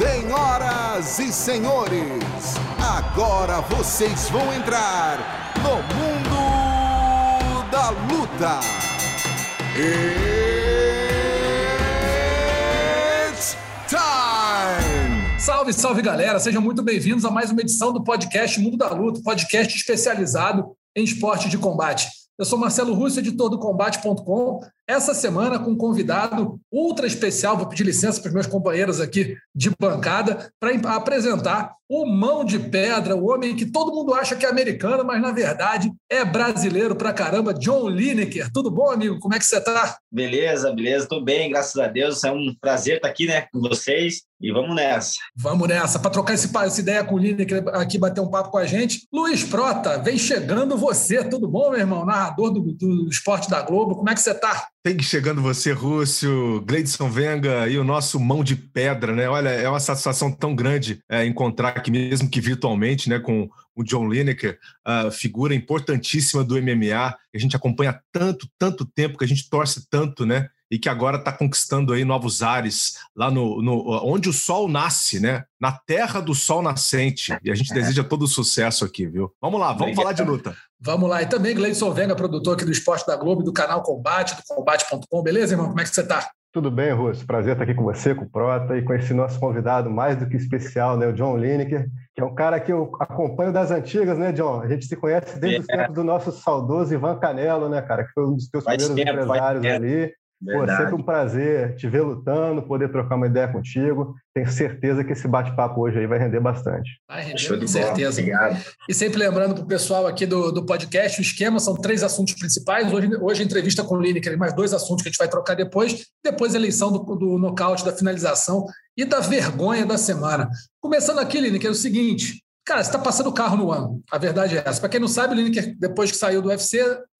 Senhoras e senhores, agora vocês vão entrar no mundo da luta. It's time! Salve, salve galera, sejam muito bem-vindos a mais uma edição do podcast Mundo da Luta, podcast especializado em esporte de combate. Eu sou Marcelo Russo, editor do Combate.com. Essa semana com um convidado ultra especial, vou pedir licença para os meus companheiros aqui de bancada para apresentar o Mão de Pedra, o homem que todo mundo acha que é americano, mas na verdade é brasileiro pra caramba, John Lineker. Tudo bom, amigo? Como é que você está? Beleza, beleza, estou bem, graças a Deus. É um prazer estar aqui né, com vocês e vamos nessa. Vamos nessa. Para trocar esse, essa ideia com o Lineker aqui, bater um papo com a gente. Luiz Prota, vem chegando você. Tudo bom, meu irmão? Narrador do, do Esporte da Globo. Como é que você está? Tem que chegando você, Rússio, Gleidson Venga e o nosso mão de pedra, né? Olha, é uma satisfação tão grande é, encontrar aqui, mesmo que virtualmente, né, com o John Lineker, uh, figura importantíssima do MMA, que a gente acompanha tanto, tanto tempo, que a gente torce tanto, né? E que agora está conquistando aí novos ares lá no, no, onde o sol nasce, né? Na terra do sol nascente. E a gente deseja todo o sucesso aqui, viu? Vamos lá, vamos falar de luta. Vamos lá. E também Gleison Venga, produtor aqui do Esporte da Globo, do canal Combate, do combate.com. Beleza, irmão? Como é que você está? Tudo bem, Russo. Prazer estar aqui com você, com o Prota e com esse nosso convidado mais do que especial, né, o John Lineker, que é um cara que eu acompanho das antigas, né, John? A gente se conhece desde é. os tempos do nosso saudoso Ivan Canelo, né, cara, que foi um dos teus primeiros tempo, empresários ali. Pô, sempre um prazer te ver lutando, poder trocar uma ideia contigo. Tenho certeza que esse bate-papo hoje aí vai render bastante. Vai render, com certeza. Obrigado. E sempre lembrando para o pessoal aqui do, do podcast, o esquema são três assuntos principais. Hoje, hoje entrevista com o Lineker, mais dois assuntos que a gente vai trocar depois. Depois a eleição do, do nocaute, da finalização e da vergonha da semana. Começando aqui, Lineker, é o seguinte. Cara, você está passando o carro no ano. A verdade é essa. Para quem não sabe, o Lineker, depois que saiu do UFC,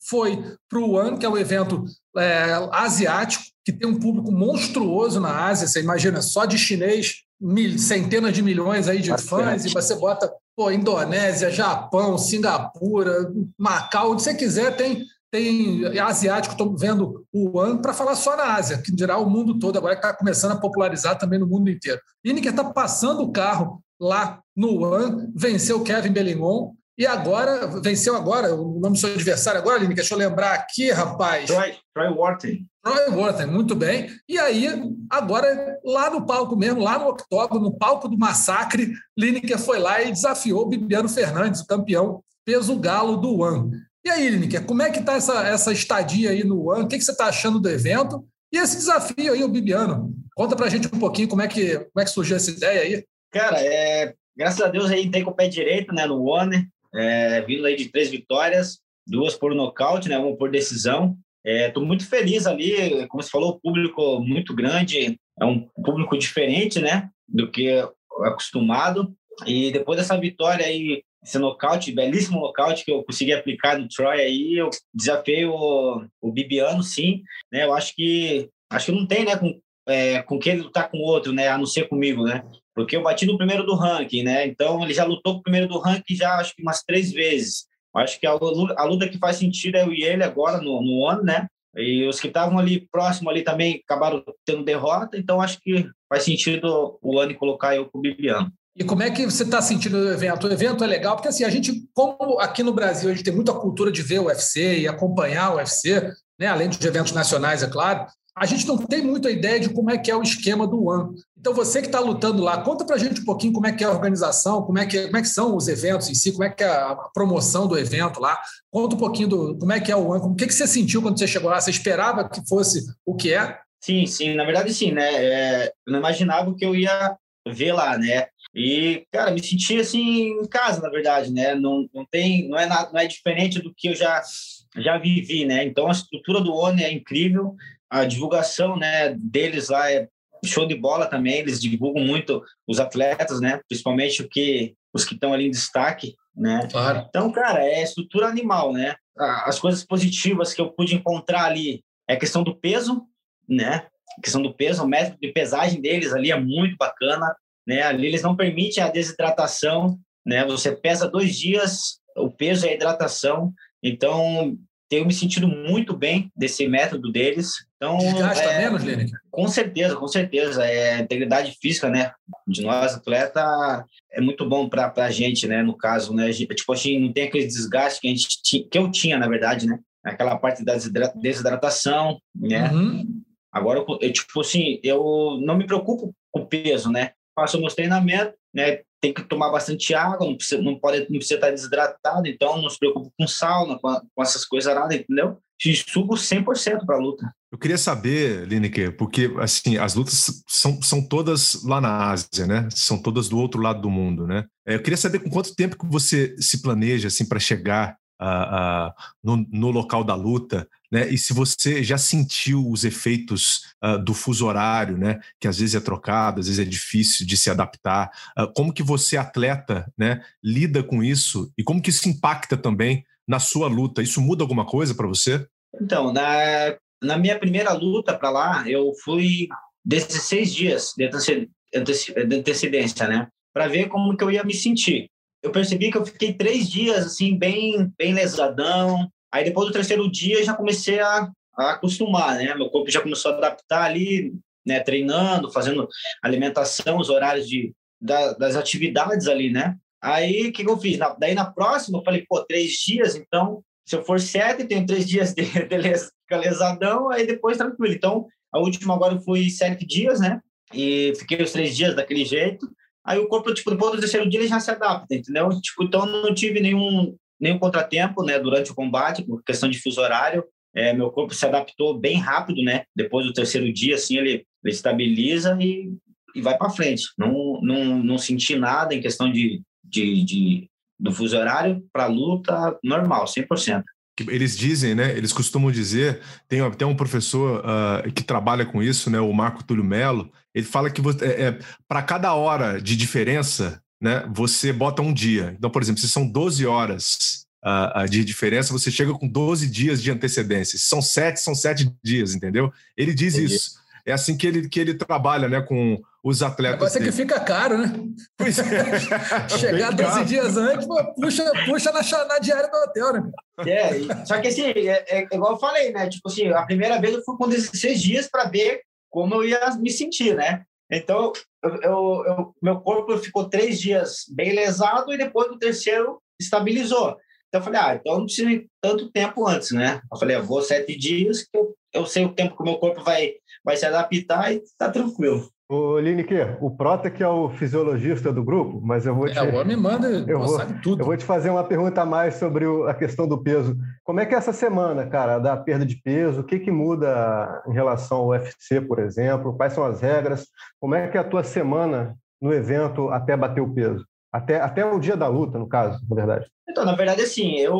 foi para o One, que é o evento é, asiático, que tem um público monstruoso na Ásia. Você imagina, só de chinês, mil, centenas de milhões aí de fãs, e você bota pô, Indonésia, Japão, Singapura, Macau, onde você quiser, tem tem asiático, estou vendo o One para falar só na Ásia, que dirá o mundo todo, agora que está começando a popularizar também no mundo inteiro. Lineker está passando o carro lá no One, venceu Kevin Bellingon e agora, venceu agora, o nome do seu adversário agora, Aline, deixa eu lembrar aqui, rapaz. Troy, Troy Wharton. Troy Wharton, muito bem. E aí, agora, lá no palco mesmo, lá no octógono, no palco do massacre, Lineker foi lá e desafiou Bibiano Fernandes, o campeão peso galo do One. E aí, Lineker, como é que está essa, essa estadia aí no One? O que, que você está achando do evento? E esse desafio aí, o Bibiano? Conta pra gente um pouquinho como é que, como é que surgiu essa ideia aí. Cara, é, graças a Deus aí tem com o pé direito, né, no One, é, vindo aí de três vitórias, duas por nocaute, né, uma por decisão. Estou é, muito feliz ali, como você falou, o público muito grande, é um público diferente, né, do que acostumado. E depois dessa vitória aí, esse nocaute, belíssimo nocaute que eu consegui aplicar no Troy aí, eu desafiei o, o Bibiano, sim, né, eu acho que acho que não tem, né, com, é, com quem ele lutar com outro, né, a não ser comigo, né, porque eu bati no primeiro do ranking, né? Então ele já lutou com o primeiro do ranking já acho que umas três vezes. Acho que a, a luta que faz sentido é eu e ele agora no, no ano, né? E os que estavam ali próximo ali também acabaram tendo derrota, então acho que faz sentido o ano colocar eu com o Bibiano. E como é que você está sentindo o evento? O evento é legal, porque assim, a gente, como aqui no Brasil, a gente tem muita cultura de ver o UFC e acompanhar o UFC, né? além dos eventos nacionais, é claro, a gente não tem muita ideia de como é que é o esquema do One. Então, você que está lutando lá, conta para a gente um pouquinho como é que é a organização, como é que, como é que são os eventos em si, como é que é a promoção do evento lá. Conta um pouquinho do como é que é o One, o que, que você sentiu quando você chegou lá? Você esperava que fosse o que é? Sim, sim, na verdade sim, né? É, eu não imaginava que eu ia ver lá, né? E, cara, me senti assim em casa, na verdade, né? Não, não tem, não é nada, não é diferente do que eu já já vivi, né? Então a estrutura do ONU é incrível, a divulgação né, deles lá é show de bola também, eles divulgam muito os atletas, né? Principalmente o que, os que estão ali em destaque, né? Claro. Então, cara, é estrutura animal, né? As coisas positivas que eu pude encontrar ali é a questão do peso, né? A questão do peso, o método de pesagem deles ali é muito bacana, né? Ali eles não permitem a desidratação, né? Você pesa dois dias, o peso é a hidratação, então tenho me sentido muito bem desse método deles. Então, Desgasta é, menos, Lênin? Com certeza, com certeza. É, a integridade física, né, de nós, atleta, é muito bom para a gente, né, no caso, né, tipo, a gente não tem aquele desgaste que, a gente, que eu tinha, na verdade, né, aquela parte da desidratação, né, uhum. agora, eu, tipo assim, eu não me preocupo com o peso, né, faço meus treinamentos, né, tem que tomar bastante água, não precisa, não pode, não precisa estar desidratado, então não se preocupe com sauna, com, a, com essas coisas nada, entendeu? Te subo 100% para a luta. Eu queria saber, Lineker, porque assim, as lutas são, são todas lá na Ásia, né? São todas do outro lado do mundo, né? É, eu queria saber com quanto tempo que você se planeja assim para chegar no, no, local da luta, né? E se você já sentiu os efeitos uh, do fuso horário, né? Que às vezes é trocado, às vezes é difícil de se adaptar. como que você, atleta, né? Lida com isso e como que isso impacta também na sua luta? Isso muda alguma coisa para você? Então, na, na minha primeira luta para lá, eu fui 16 dias de antecedência, né? Para ver como que eu ia me sentir eu percebi que eu fiquei três dias, assim, bem, bem lesadão. Aí depois do terceiro dia já comecei a, a acostumar, né? Meu corpo já começou a adaptar ali, né? Treinando, fazendo alimentação, os horários de, da, das atividades ali, né? Aí o que, que eu fiz? Na, daí na próxima eu falei, pô, três dias, então se eu for sete, tenho três dias de, de lesadão, aí depois tranquilo. Então a última agora fui sete dias, né? E fiquei os três dias daquele jeito. Aí o corpo, tipo, depois do terceiro dia ele já se adapta, entendeu? Tipo, então não tive nenhum, nenhum contratempo, né, durante o combate, por questão de fuso horário. É, meu corpo se adaptou bem rápido, né? Depois do terceiro dia, assim, ele, ele estabiliza e, e vai para frente. Não, não, não senti nada em questão de, de, de do fuso horário para luta normal, 100% eles dizem, né? Eles costumam dizer, tem até um professor uh, que trabalha com isso, né? O Marco Túlio Melo. Ele fala que é, é para cada hora de diferença, né? Você bota um dia. Então, por exemplo, se são 12 horas uh, de diferença, você chega com 12 dias de antecedência. Se são sete, são sete dias, entendeu? Ele diz Entendi. isso. É assim que ele, que ele trabalha, né? Com os atletas. É que fica caro, né? Pois é. Chegar 12 dias antes, puxa, puxa na, na diária do hotel, né? É, só que assim, é, é, igual eu falei, né? Tipo assim, a primeira vez eu fui com 16 dias para ver como eu ia me sentir, né? Então, eu, eu, eu, meu corpo ficou três dias bem lesado e depois do terceiro estabilizou. Então, eu falei, ah, então não precisa tanto tempo antes, né? Eu falei, eu vou sete dias, eu, eu sei o tempo que o meu corpo vai, vai se adaptar e tá tranquilo. Ô, Lineker, o Prota que é o fisiologista do grupo, mas eu vou te... É, o homem manda, eu vou, sabe tudo. Eu vou te fazer uma pergunta a mais sobre o, a questão do peso. Como é que é essa semana, cara, da perda de peso? O que, que muda em relação ao UFC, por exemplo? Quais são as regras? Como é que é a tua semana no evento até bater o peso? Até, até o dia da luta, no caso, na verdade. Então, na verdade, assim, eu,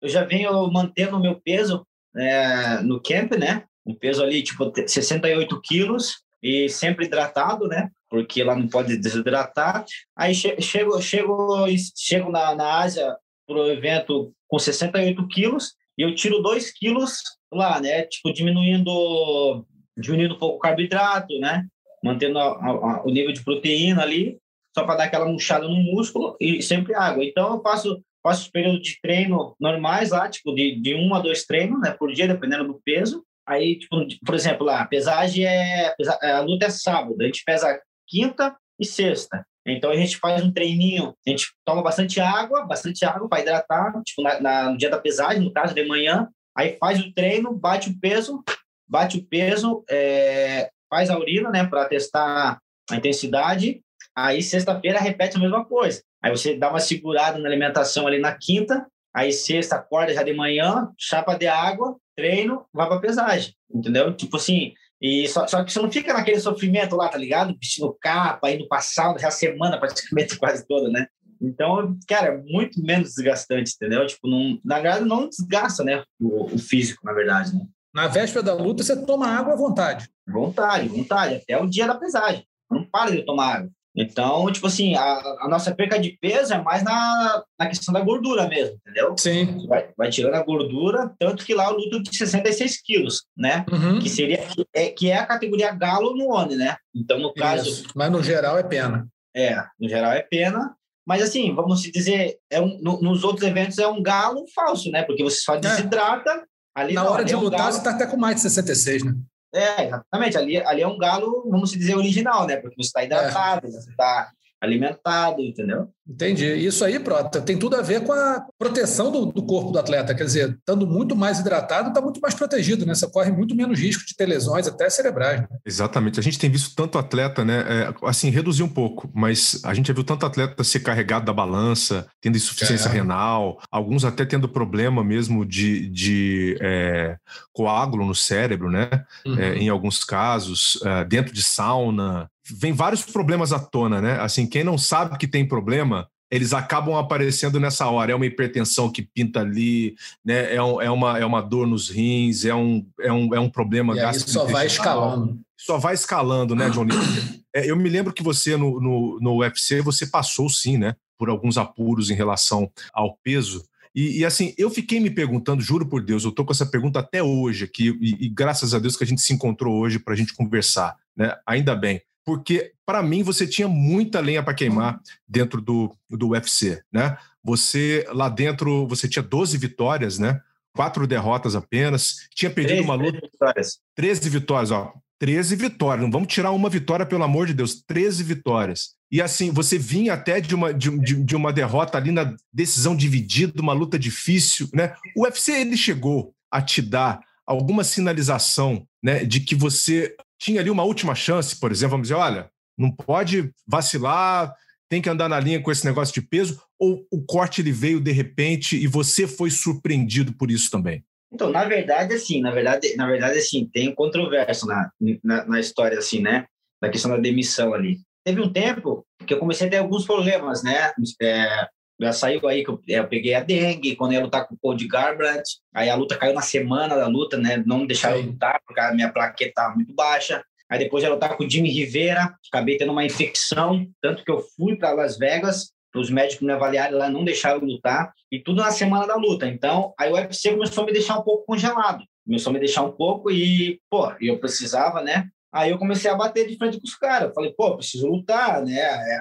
eu já venho mantendo o meu peso é, no camp, né? Um peso ali, tipo, 68 quilos e sempre hidratado, né? Porque lá não pode desidratar. Aí che chego, chego, chego na, na Ásia para o evento com 68 quilos e eu tiro 2 quilos lá, né? Tipo, diminuindo, diminuindo um pouco o carboidrato, né? Mantendo a, a, o nível de proteína ali, só para dar aquela murchada no músculo e sempre água. Então, eu faço, faço os períodos de treino normais lá, tipo, de, de um a dois treinos né, por dia, dependendo do peso. Aí, tipo, por exemplo, lá, a pesagem é. A luta é sábado, a gente pesa quinta e sexta. Então a gente faz um treininho, a gente toma bastante água, bastante água para hidratar, tipo, na, na, no dia da pesagem, no caso de manhã, aí faz o treino, bate o peso, bate o peso, é, faz a urina, né, para testar a intensidade. Aí sexta-feira repete a mesma coisa. Aí você dá uma segurada na alimentação ali na quinta, aí sexta acorda já de manhã, chapa de água, treino, vai para pesagem, entendeu? Tipo assim, e só, só que você não fica naquele sofrimento lá, tá ligado? Vestindo capa, indo passar já semana praticamente quase toda, né? Então, cara, é muito menos desgastante, entendeu? Tipo, não, na verdade, não desgasta, né? O, o físico, na verdade, né? Na véspera da luta, você toma água à vontade. Vontade, vontade, até o dia da pesagem. Não para de tomar água. Então, tipo assim, a, a, nossa perca de peso é mais na, na questão da gordura mesmo, entendeu? Sim. Vai, vai tirando a gordura, tanto que lá eu luto de 66 quilos, né? Uhum. Que seria é, que é a categoria galo no ONI, né? Então, no caso. Isso. Mas no geral é pena. É, no geral é pena. Mas assim, vamos dizer, é um, no, nos outros eventos é um galo falso, né? Porque você só é. desidrata. Ali, Na hora de é um lutar, galo... você está até com mais de 66, né? É, exatamente. Ali, ali é um galo, vamos dizer, original, né? Porque você está hidratado, é. você está alimentado, entendeu? Entendi. Isso aí, Prota, tem tudo a ver com a proteção do, do corpo do atleta. Quer dizer, estando muito mais hidratado, está muito mais protegido, né? Você corre muito menos risco de ter lesões, até cerebrais. Né? Exatamente. A gente tem visto tanto atleta, né? É, assim, reduzir um pouco, mas a gente já viu tanto atleta ser carregado da balança, tendo insuficiência é. renal, alguns até tendo problema mesmo de, de é, coágulo no cérebro, né? Uhum. É, em alguns casos, é, dentro de sauna, vem vários problemas à tona, né? Assim, quem não sabe que tem problema, eles acabam aparecendo nessa hora. É uma hipertensão que pinta ali, né? É, um, é, uma, é uma dor nos rins, é um, é um, é um problema e só vai escalando. Só vai escalando, né, Johnny? é, eu me lembro que você, no, no, no UFC, você passou sim, né? Por alguns apuros em relação ao peso. E, e, assim, eu fiquei me perguntando, juro por Deus, eu tô com essa pergunta até hoje aqui, e, e graças a Deus que a gente se encontrou hoje para a gente conversar, né? Ainda bem porque para mim você tinha muita lenha para queimar dentro do, do UFC, né? Você lá dentro, você tinha 12 vitórias, né? Quatro derrotas apenas, tinha perdido 13, uma luta. 13 vitórias. 13 vitórias, ó. 13 vitórias, não vamos tirar uma vitória, pelo amor de Deus, 13 vitórias. E assim, você vinha até de uma, de, de, de uma derrota ali na decisão dividida, uma luta difícil, né? O UFC ele chegou a te dar alguma sinalização né, de que você tinha ali uma última chance, por exemplo, vamos dizer, olha, não pode vacilar, tem que andar na linha com esse negócio de peso, ou o corte ele veio de repente e você foi surpreendido por isso também? Então, na verdade, assim, na verdade, na verdade, assim, tem um controvérsia na, na, na história, assim, né? Na questão da demissão ali. Teve um tempo que eu comecei a ter alguns problemas, né? É, já saiu aí que eu, eu, peguei a dengue, quando eu ia lutar com o Paul de Garbrandt, aí a luta caiu na semana da luta, né? Não me deixaram Sim. lutar, porque a minha plaqueta estava muito baixa. Aí depois eu lutar com o Jimmy Rivera, acabei tendo uma infecção, tanto que eu fui para Las Vegas, os médicos me avaliaram lá, não deixaram lutar, e tudo na semana da luta. Então, aí o UFC começou a me deixar um pouco congelado, começou a me deixar um pouco e, pô, eu precisava, né? Aí eu comecei a bater de frente com os caras. Falei, pô, preciso lutar, né?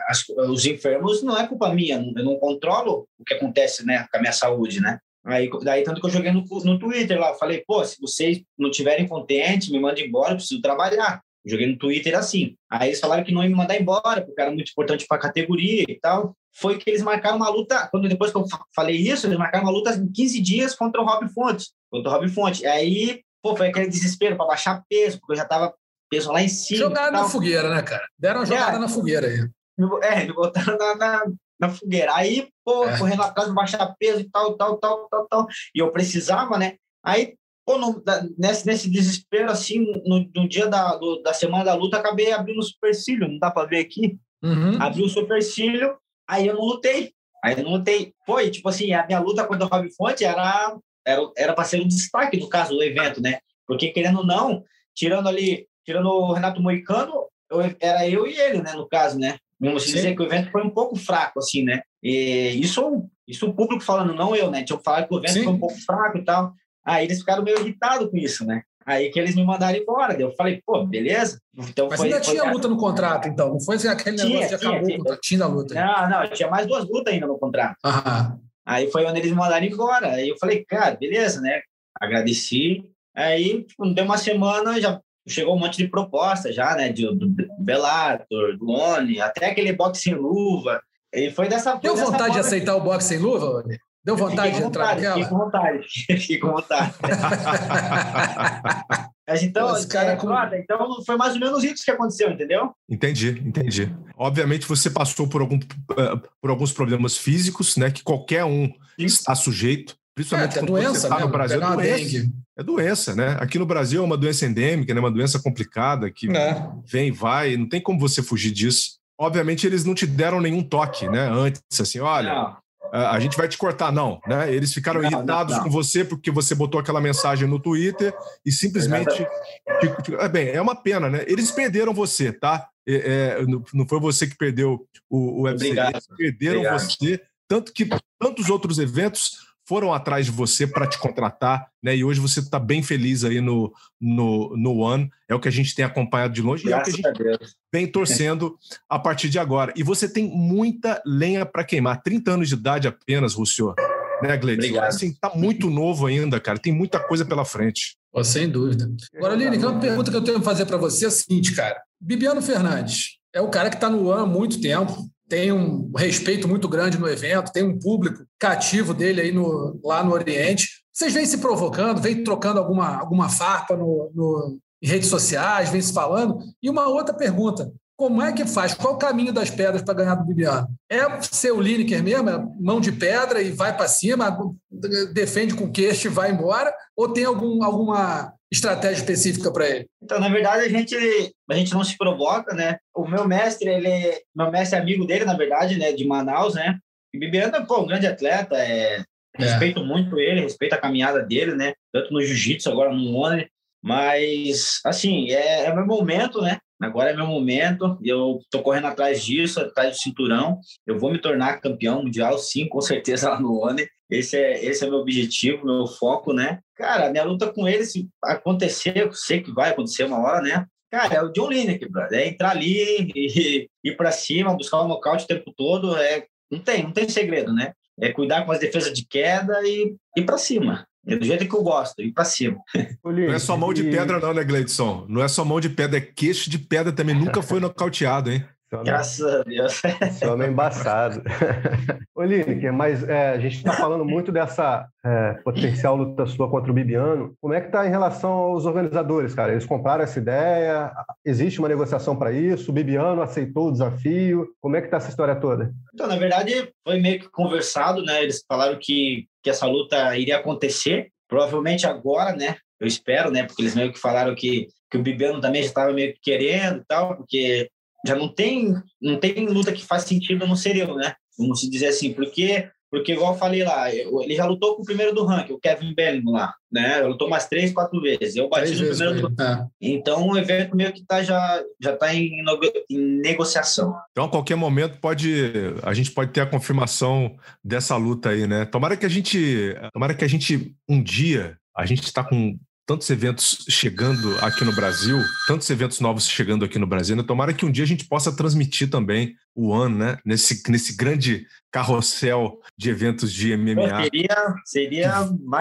As, os enfermos não é culpa minha, eu não controlo o que acontece, né, com a minha saúde, né? Aí, daí, tanto que eu joguei no, no Twitter lá, falei, pô, se vocês não tiverem contente, me mandem embora, eu preciso trabalhar. joguei no Twitter assim. Aí eles falaram que não iam me mandar embora, porque era muito importante para a categoria e tal. Foi que eles marcaram uma luta, quando depois que eu falei isso, eles marcaram uma luta em 15 dias contra o Rob Fontes. Contra o Rob Fontes. Aí, pô, foi aquele desespero para baixar peso, porque eu já estava peso lá em cima. Jogaram na fogueira, né, cara? Deram uma é. jogada é, na fogueira aí. É, me botaram na, na, na fogueira. Aí, pô, é. correndo atrás, baixar peso e tal, tal, tal, tal, tal. E eu precisava, né? Aí, pô, no, nesse, nesse desespero, assim, no, no dia da, do, da semana da luta, acabei abrindo o supercílio, não dá para ver aqui. Uhum. Abri o supercílio, aí eu não lutei. Aí eu não lutei. Foi, tipo assim, a minha luta contra o Rob Fonte era era era para ser um destaque do caso do evento, né? Porque querendo ou não, tirando ali tirando o Renato Moicano, eu, era eu e ele, né, no caso, né? Vamos dizer que o evento foi um pouco fraco, assim, né? E isso, isso o público falando, não eu, né? Tinha falado que o evento Sim. foi um pouco fraco e tal. Aí eles ficaram meio irritados com isso, né? Aí que eles me mandaram embora. Eu falei, pô, beleza. Então Mas foi, ainda foi tinha luta no contrato, então? Não foi assim, aquele tinha, negócio que acabou tinha, tinha a luta? Não, não, tinha mais duas lutas ainda no contrato. Aham. Aí foi onde eles me mandaram embora. Aí eu falei, cara, beleza, né? Agradeci. Aí, tipo, deu uma semana, já chegou um monte de propostas já, né? De, do Bellator, do Oni, até aquele boxe sem luva. E foi dessa Deu dessa vontade de aceitar o boxe sem luva, Oni? Deu vontade de entrar naquela? Fiquei com vontade, fiquei com vontade. Mas então, Esse cara é, com... então foi mais ou menos isso que aconteceu, entendeu? Entendi, entendi. Obviamente você passou por, algum, eh, por alguns problemas físicos, né? Que qualquer um Sim. está sujeito. Principalmente é, é doença, tá no Brasil, é doença. É doença, né? Aqui no Brasil é uma doença endêmica, né? Uma doença complicada que é. vem, vai, não tem como você fugir disso. Obviamente eles não te deram nenhum toque, né? Antes, assim, olha, não. a gente vai te cortar, não, né? Eles ficaram não, irritados não, com você porque você botou aquela mensagem no Twitter e simplesmente, é bem, é uma pena, né? Eles perderam você, tá? É, é, não foi você que perdeu o, o eles perderam Obrigado. você, tanto que tantos outros eventos foram atrás de você para te contratar, né? E hoje você está bem feliz aí no, no, no One. É o que a gente tem acompanhado de longe Graças e é o que a gente vem torcendo a partir de agora. E você tem muita lenha para queimar. 30 anos de idade apenas, Rússio. Né, Gleidson? Assim, tá muito novo ainda, cara. Tem muita coisa pela frente. Oh, sem dúvida. Agora, Lini, uma pergunta que eu tenho que fazer para você é a seguinte, cara. Bibiano Fernandes é o cara que está no One há muito tempo, tem um respeito muito grande no evento, tem um público cativo dele aí no, lá no Oriente. Vocês vêm se provocando, vêm trocando alguma, alguma farpa no, no, em redes sociais, vêm se falando. E uma outra pergunta: como é que faz? Qual o caminho das pedras para ganhar do Bibiano? É ser o Lineker mesmo, é mão de pedra e vai para cima, defende com queixo e vai embora? Ou tem algum, alguma estratégia específica para ele? Então, na verdade, a gente, a gente não se provoca, né? O meu mestre, ele meu mestre é amigo dele, na verdade, né? De Manaus, né? E Bibiano é um grande atleta, é, é. respeito muito ele, respeito a caminhada dele, né? Tanto no jiu-jitsu, agora no ONE. Mas, assim, é, é meu momento, né? Agora é meu momento, eu estou correndo atrás disso, atrás do cinturão. Eu vou me tornar campeão mundial, sim, com certeza lá no ONE. Esse é, esse é meu objetivo, meu foco, né? Cara, minha luta com ele, se acontecer, eu sei que vai acontecer uma hora, né? Cara, é o John Lineker, brother. É entrar ali e ir para cima, buscar o nocaute o tempo todo. É, não tem, não tem segredo, né? É cuidar com as defesas de queda e ir para cima. É do jeito que eu gosto, ir para cima. Não é só mão de pedra, não, né, Gleidson? Não é só mão de pedra, é queixo de pedra também. Nunca foi nocauteado, hein? Graças a Deus. Esse homem é embaçado. Ô, Lineker, mas é, a gente está falando muito dessa é, potencial luta sua contra o Bibiano. Como é que está em relação aos organizadores, cara? Eles compraram essa ideia? Existe uma negociação para isso? O Bibiano aceitou o desafio? Como é que está essa história toda? Então, na verdade, foi meio que conversado, né? Eles falaram que que essa luta iria acontecer, provavelmente agora, né? Eu espero, né? Porque eles meio que falaram que, que o Bibiano também já estava meio que querendo e tal, porque já não tem, não tem luta que faz sentido no serial, né? Vamos se dizer assim, porque porque, igual eu falei lá, ele já lutou com o primeiro do ranking, o Kevin Bellingham lá, né? Ele lutou mais três, quatro vezes. Eu bati no primeiro do é. Então, o evento meio que tá já, já tá em, em, negociação. Então, a qualquer momento, pode a gente pode ter a confirmação dessa luta aí, né? Tomara que a gente, tomara que a gente, um dia, a gente está com tantos eventos chegando aqui no Brasil, tantos eventos novos chegando aqui no Brasil. Né? Tomara que um dia a gente possa transmitir também o One, né? Nesse, nesse grande carrossel de eventos de MMA. Seria, seria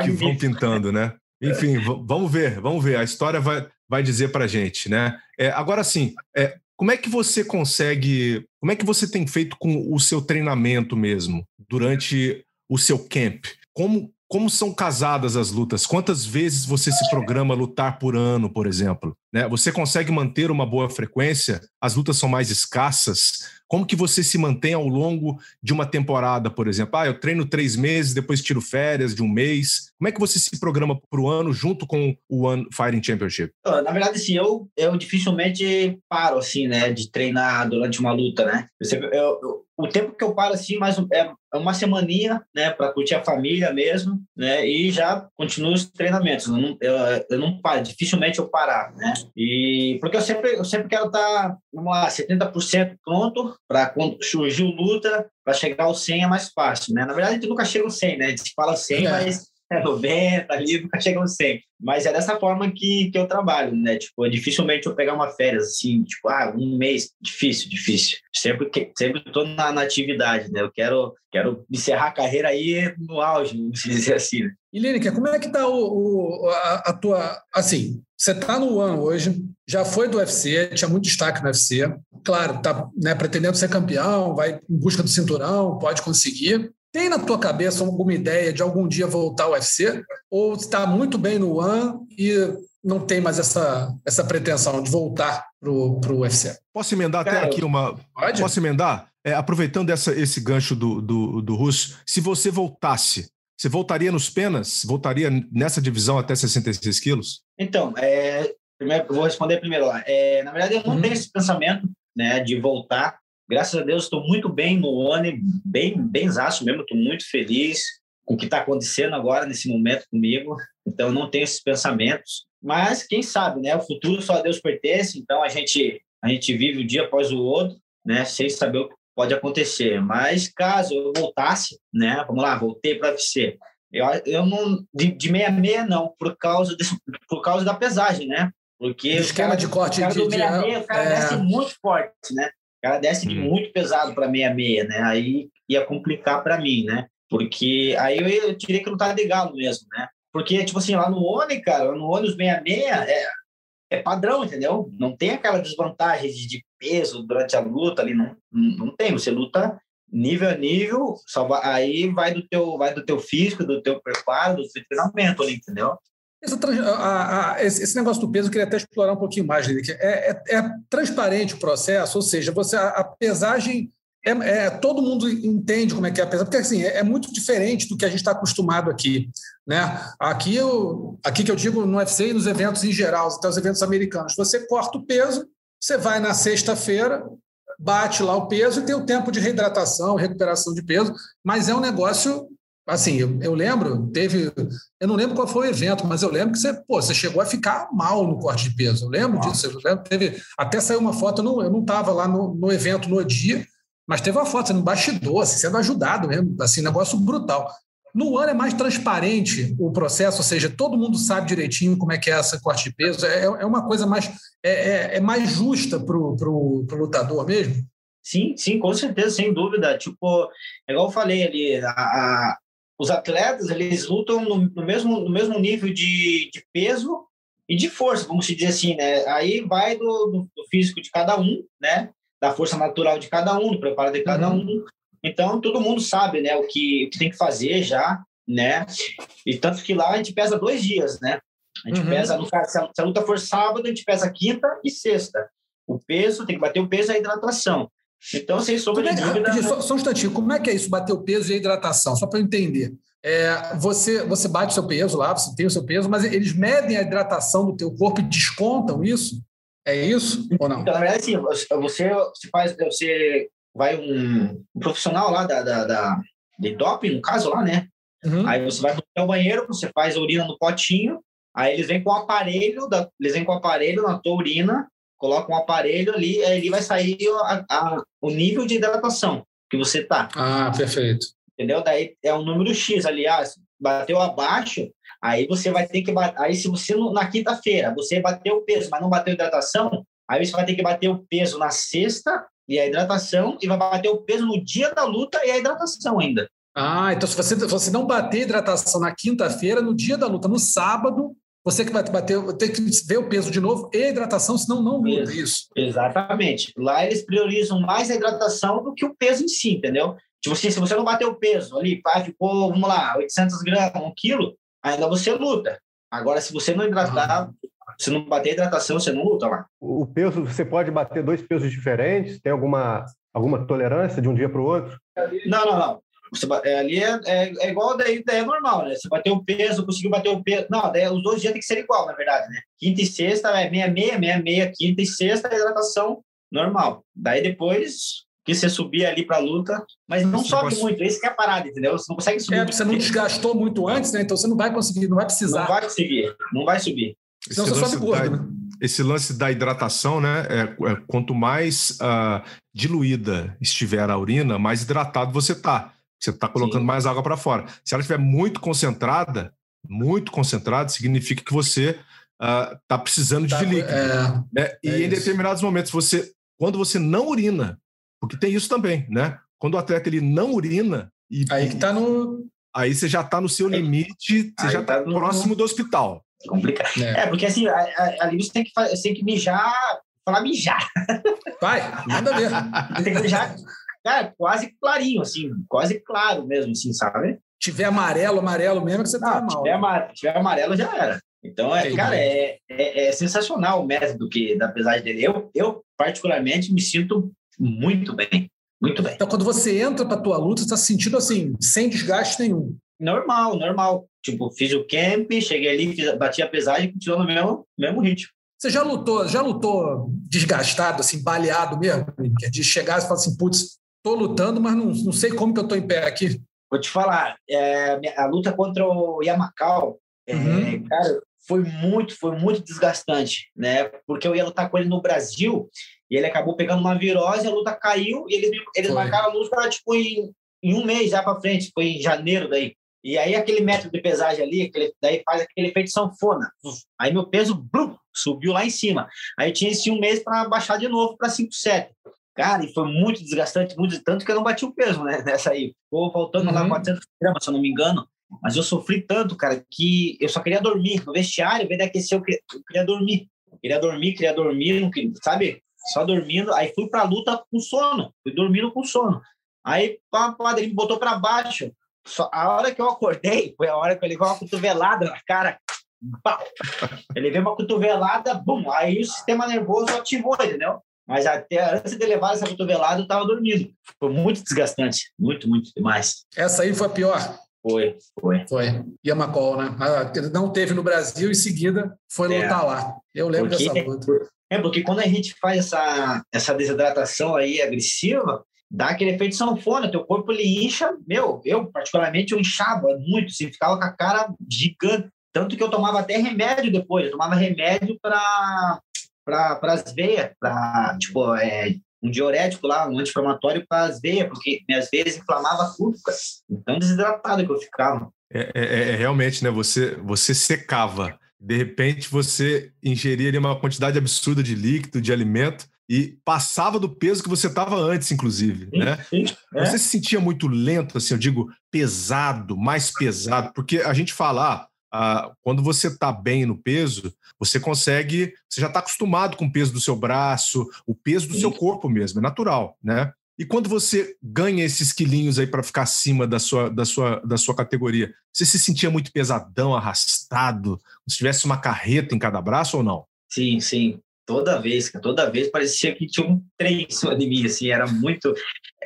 que, que vão pintando, né? Enfim, vamos ver, vamos ver. A história vai, vai dizer para gente, né? É, agora sim, é, como é que você consegue, como é que você tem feito com o seu treinamento mesmo durante o seu camp? Como, como são casadas as lutas? Quantas vezes você se programa lutar por ano, por exemplo? Né? Você consegue manter uma boa frequência? As lutas são mais escassas? Como que você se mantém ao longo de uma temporada, por exemplo? Ah, eu treino três meses, depois tiro férias de um mês. Como é que você se programa para o ano junto com o One Fighting Championship? Na verdade, assim, eu, eu dificilmente paro, assim, né, de treinar durante uma luta, né? Eu, eu, o tempo que eu paro assim, mais é, é uma semaninha, né, para curtir a família mesmo, né, e já continuo os treinamentos. Eu não, eu, eu não paro, dificilmente eu parar, né. E porque eu sempre, eu sempre quero estar, tá, vamos lá, 70% pronto para quando surgiu luta, para chegar ao 100 é mais fácil, né. Na verdade, a gente nunca chega ao 100, né. A gente fala 100, é. mas 90 ali, nunca chega no 100. Mas é dessa forma que, que eu trabalho, né? Tipo, dificilmente eu pegar uma férias, assim, tipo, ah, um mês, difícil, difícil. Sempre que sempre tô na, na atividade, né? Eu quero, quero encerrar a carreira aí no auge, vamos dizer assim, né? E Lineker, como é que tá o, o a, a, tua. Assim, você tá no One hoje, já foi do UFC, tinha muito destaque no UFC. Claro, tá né, pretendendo ser campeão, vai em busca do cinturão, pode conseguir. Tem na tua cabeça alguma ideia de algum dia voltar ao UFC? Ou está muito bem no One e não tem mais essa, essa pretensão de voltar para o UFC? Posso emendar Cara, até aqui uma. Pode? Posso emendar? É, aproveitando essa, esse gancho do, do, do Russo, se você voltasse, você voltaria nos penas? Voltaria nessa divisão até 66 quilos? Então, é, primeiro, vou responder primeiro lá. É, na verdade, eu não uhum. tenho esse pensamento né, de voltar Graças a Deus, estou muito bem no ONI, bem, bem zaço mesmo, estou muito feliz com o que está acontecendo agora, nesse momento comigo. Então, não tenho esses pensamentos. Mas, quem sabe, né? O futuro só a Deus pertence, então a gente, a gente vive o dia após o outro, né? Sem saber o que pode acontecer. Mas, caso eu voltasse, né? Vamos lá, voltei para UFC. Eu, eu não de, de meia meia não, por causa por causa da pesagem, né? Porque o esquema cara, de corte cara de, do meia meia, o cara é... desce muito forte, né? O cara desce hum. muito pesado para meia meia, né? Aí ia complicar para mim, né? Porque aí eu, eu tirei que lutar de galo mesmo, né? Porque, tipo assim, lá no Oni, cara, no Oni os meia-meia é, é padrão, entendeu? Não tem aquela desvantagem de, de peso durante a luta ali, não, não tem. Você luta nível a nível, só vai, aí vai do teu vai do teu físico, do teu preparo, do teu treinamento ali, entendeu? A, a, esse, negócio do peso eu queria até explorar um pouquinho mais, Lili, é, é, é, transparente o processo, ou seja, você a, a pesagem é, é, todo mundo entende como é que é a pesagem, porque assim, é, é muito diferente do que a gente está acostumado aqui. Né? Aqui, eu, aqui que eu digo no UFC e nos eventos em geral, até os eventos americanos, você corta o peso, você vai na sexta-feira, bate lá o peso e tem o tempo de reidratação, recuperação de peso, mas é um negócio assim, eu, eu, lembro, teve, eu não lembro qual foi o evento, mas eu lembro que você, pô, você chegou a ficar mal no corte de peso. Eu lembro disso, eu lembro, teve, até saiu uma foto, eu não, eu não estava lá no, no evento no dia, mas teve uma foto, no bastidor, assim, sendo ajudado mesmo, assim, negócio brutal. No ano é mais transparente o processo, ou seja, todo mundo sabe direitinho como é que é essa corte de peso. É, é uma coisa mais é, é, é mais justa para o lutador mesmo. Sim, sim, com certeza, sem dúvida. Tipo, é igual eu falei ali, a, a, os atletas eles lutam no, no, mesmo, no mesmo nível de, de peso e de força, vamos dizer assim, né? Aí vai do, do, físico de cada um, né? Da força natural de cada um, do preparo de cada uhum. um. Então, todo mundo sabe, né? O que, o que tem que fazer já, né? E tanto que lá a gente pesa dois dias, né? A gente uhum. pesa, no caso, se a, se a luta for sábado, a gente pesa quinta e sexta. O peso, tem que bater o peso e a hidratação. Então, sem sombra é, de dúvida. Só, só, um instantinho, como é que é isso, bater o peso e a hidratação? Só para eu entender. É, você, você bate o seu peso lá, você tem o seu peso, mas eles medem a hidratação do teu corpo e descontam isso? É isso ou não? Então, na verdade, sim. Você, você faz, você vai um, um profissional lá da, da, da, de doping, no caso lá, né? Uhum. Aí você vai para o banheiro, você faz a urina no potinho, aí eles vêm com o aparelho, da, eles vêm com o aparelho na tua urina, coloca um aparelho ali, aí ele vai sair a, a, o nível de hidratação que você tá. Ah, perfeito. Entendeu? Daí é um número X, aliás, bateu abaixo, aí você vai ter que bater. Aí, se você na quinta-feira você bateu o peso, mas não bateu hidratação, aí você vai ter que bater o peso na sexta e a hidratação, e vai bater o peso no dia da luta e a hidratação ainda. Ah, então se você, você não bater hidratação na quinta-feira, no dia da luta, no sábado, você que vai bater, tem que ver o peso de novo e a hidratação, senão não muda isso. Exatamente. Lá eles priorizam mais a hidratação do que o peso em si, entendeu? Tipo assim, se você não bater o peso ali, pá, ficou, vamos lá, 800 gramas, um quilo, ainda você luta. Agora, se você não hidratar, ah. se não bater a hidratação, você não luta lá. O peso, você pode bater dois pesos diferentes? Tem alguma, alguma tolerância de um dia para o outro? Não, não, não. Você, é, ali é, é, é, igual daí, daí é normal, né? Você bateu o peso, conseguiu bater o peso. Não, daí os dois dias tem que ser igual, na verdade, né? Quinta e sexta é meia, meia, meia, meia, quinta e sexta é hidratação normal. Daí depois que você subir ali para a luta, mas não você sobe muito, esse que é a parada, entendeu? Você não consegue subir. É, você não desgastou muito antes, né? Então você não vai conseguir, não vai precisar. Não vai conseguir, não vai subir. Esse você sobe gordo, da, né? Esse lance da hidratação, né? É, é quanto mais uh, diluída estiver a urina, mais hidratado você tá. Você está colocando Sim. mais água para fora. Se ela estiver muito concentrada, muito concentrada, significa que você está uh, precisando tá, de líquido. É, né? E é em determinados momentos, você, quando você não urina, porque tem isso também, né? Quando o atleta ele não urina. E, aí que tá no. Aí você já está no seu limite, você aí já está tá próximo do hospital. Complicado. É. é, porque assim, ali você tem que, você tem que mijar, falar mijar. Vai, manda ver. tem que mijar cara, quase clarinho, assim, quase claro mesmo, assim, sabe? Tiver amarelo, amarelo mesmo, que você tá mal. Tiver, amar, tiver amarelo, já era. Então, é, cara, é, é, é, sensacional o método que, da pesagem dele. Eu, eu, particularmente, me sinto muito bem. Muito bem. Então, quando você entra para tua luta, você está se sentindo assim, sem desgaste nenhum. Normal, normal. Tipo, fiz o camp, cheguei ali, fiz, bati a pesagem e continuou no mesmo, mesmo ritmo. Você já lutou, já lutou desgastado, assim, baleado mesmo? De chegar e falar assim, putz, estou lutando, mas não, não sei como que eu estou em pé aqui. Vou te falar, é, a luta contra o Yamakal, é, uhum. cara, foi muito, foi muito desgastante, né? Porque eu ia lutar com ele no Brasil e ele acabou pegando uma virose, a luta caiu e eles, eles marcaram a luta tipo em, em um mês já para frente, foi em janeiro daí. E aí aquele método de pesagem ali, aquele, daí faz aquele efeito sanfona. Aí meu peso blum, subiu lá em cima. Aí tinha esse um mês para baixar de novo para 5,7. Cara, e foi muito desgastante, muito tanto que eu não bati o peso, né? Nessa aí. Ficou faltando uhum. lá 400 gramas, se eu não me engano. Mas eu sofri tanto, cara, que eu só queria dormir. No vestiário, de aquecer, eu queria, eu queria dormir. Eu queria dormir, queria dormir, não queria, sabe? Só dormindo. Aí fui pra luta com sono. Fui dormindo com sono. Aí pá, pá, ele me botou para baixo. Só, a hora que eu acordei foi a hora que eu levei uma cotovelada na cara. Pau. Eu levei uma cotovelada, bum. Aí o sistema nervoso ativou, entendeu? Mas até antes de levar essa cotovelada, eu estava dormindo. Foi muito desgastante. Muito, muito demais. Essa aí foi a pior? Foi, foi. Foi. Yamacol, né? Não teve no Brasil, em seguida foi é. lutar lá. Eu lembro porque, dessa luta. É, porque quando a gente faz essa, essa desidratação aí agressiva, dá aquele efeito sanfona, teu corpo ele incha, meu, eu particularmente eu inchava muito, assim, ficava com a cara gigante, tanto que eu tomava até remédio depois, eu tomava remédio para para as veias, para tipo é, um diurético lá, um anti-inflamatório para as veias, porque minhas veias inflamavam tudo, cara. Então desidratado que eu ficava. É, é, é, realmente, né? Você você secava. De repente você ingeria uma quantidade absurda de líquido, de alimento, e passava do peso que você estava antes, inclusive, sim, né? Sim, é. Você se sentia muito lento, assim, eu digo pesado, mais pesado, porque a gente fala, ah, quando você está bem no peso, você consegue, você já está acostumado com o peso do seu braço, o peso do Sim. seu corpo mesmo, é natural, né? E quando você ganha esses quilinhos aí para ficar acima da sua, da, sua, da sua categoria, você se sentia muito pesadão, arrastado, se tivesse uma carreta em cada braço ou não? Sim, sim. Toda vez, toda vez parecia que tinha um trem em cima de mim, assim, era muito,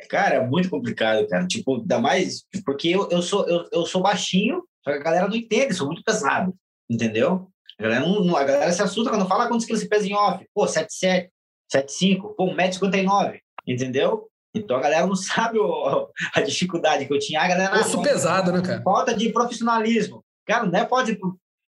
cara, muito complicado, cara, tipo, ainda mais, porque eu, eu, sou, eu, eu sou baixinho, só que a galera não entende, sou muito pesado, entendeu? A galera, não, a galera se assusta quando fala quantos quilos você pesa em off. Pô, 7,7, 7,5, pô, 1,59m, entendeu? Então a galera não sabe o, a dificuldade que eu tinha. A galera, Osso ah, pesado, né, cara? Falta de profissionalismo. Cara, não é falta de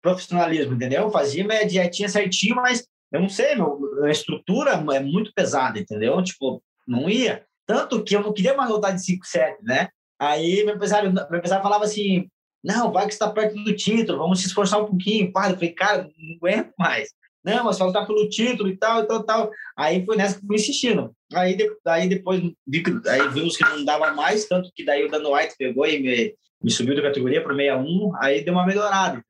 profissionalismo, entendeu? Eu fazia minha dietinha certinho, mas eu não sei, meu, a estrutura é muito pesada, entendeu? Tipo, não ia. Tanto que eu não queria mais voltar de 5,7, né? Aí meu empresário, meu empresário falava assim, não, vai que está perto do título, vamos se esforçar um pouquinho. Pai, eu falei, cara, não aguento mais. Não, mas faltar pelo título e tal, e tal, tal. Aí foi nessa que eu fui insistindo. Aí, aí depois vi que, aí vimos que não dava mais, tanto que daí o Dan White pegou e me, me subiu da categoria para 61, aí deu uma melhorada.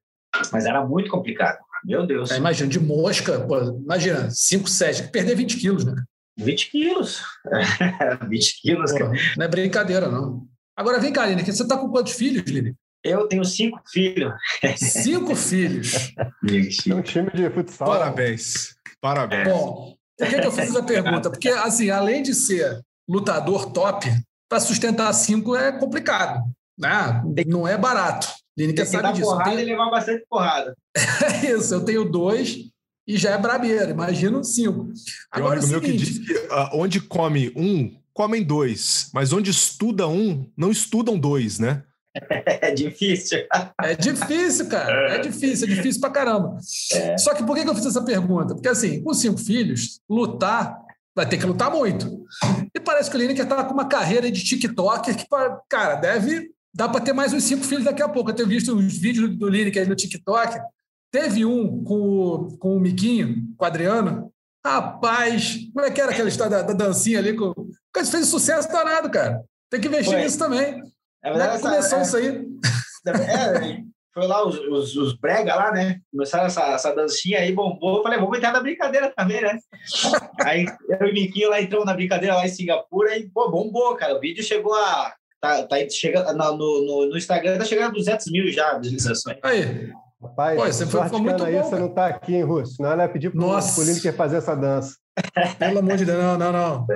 Mas era muito complicado. Meu Deus. É, imagina, de mosca, pô, imagina, 5, 7, perder 20 quilos, né? 20 quilos. 20 quilos. Pô, não é brincadeira, não. Agora vem cá, Lina, você está com quantos filhos, Lili? Eu tenho cinco filhos. Cinco filhos? É um time de futsal. Parabéns. Parabéns. Bom, por que, que eu fiz essa pergunta? Porque, assim, além de ser lutador top, para sustentar cinco é complicado. Né? Não é barato. Lineker sabe disso. Porrada tenho... e levar bastante porrada. É isso, eu tenho dois e já é brabeiro, imagino cinco. Agora, Tem um amigo é meu que diz que uh, onde come um, comem dois, mas onde estuda um, não estudam dois, né? É difícil. É difícil, cara. É difícil, é difícil pra caramba. É. Só que por que eu fiz essa pergunta? Porque, assim, com cinco filhos, lutar vai ter que lutar muito. E parece que o Lineker tá com uma carreira de TikToker que, cara, deve. Dá para ter mais uns cinco filhos daqui a pouco. Eu tenho visto os vídeos do Lineker no TikTok. Teve um com o, com o Miquinho, com o Adriano. Rapaz, como é que era aquela história da, da dancinha ali? Com... O cara fez sucesso danado, cara. Tem que investir Foi. nisso também. É verdade, essa, começou é, isso aí. É, foi lá os, os, os, brega lá, né? Começaram essa, essa dancinha aí, bombou. Eu falei, vamos entrar na brincadeira também, né? aí eu e o Miquinho lá entramos na brincadeira lá em Singapura e, pô, bombou, cara. O vídeo chegou a... Tá, tá chega, no, no, no Instagram tá chegando a 200 mil já visualizações. Aí. Rapaz, Pô, você foi, foi muito aí, bom, você não tá aqui, hein, Russo? Senão ela ia pedir pro, que fazer essa dança. Pelo amor de Deus, não, não, não.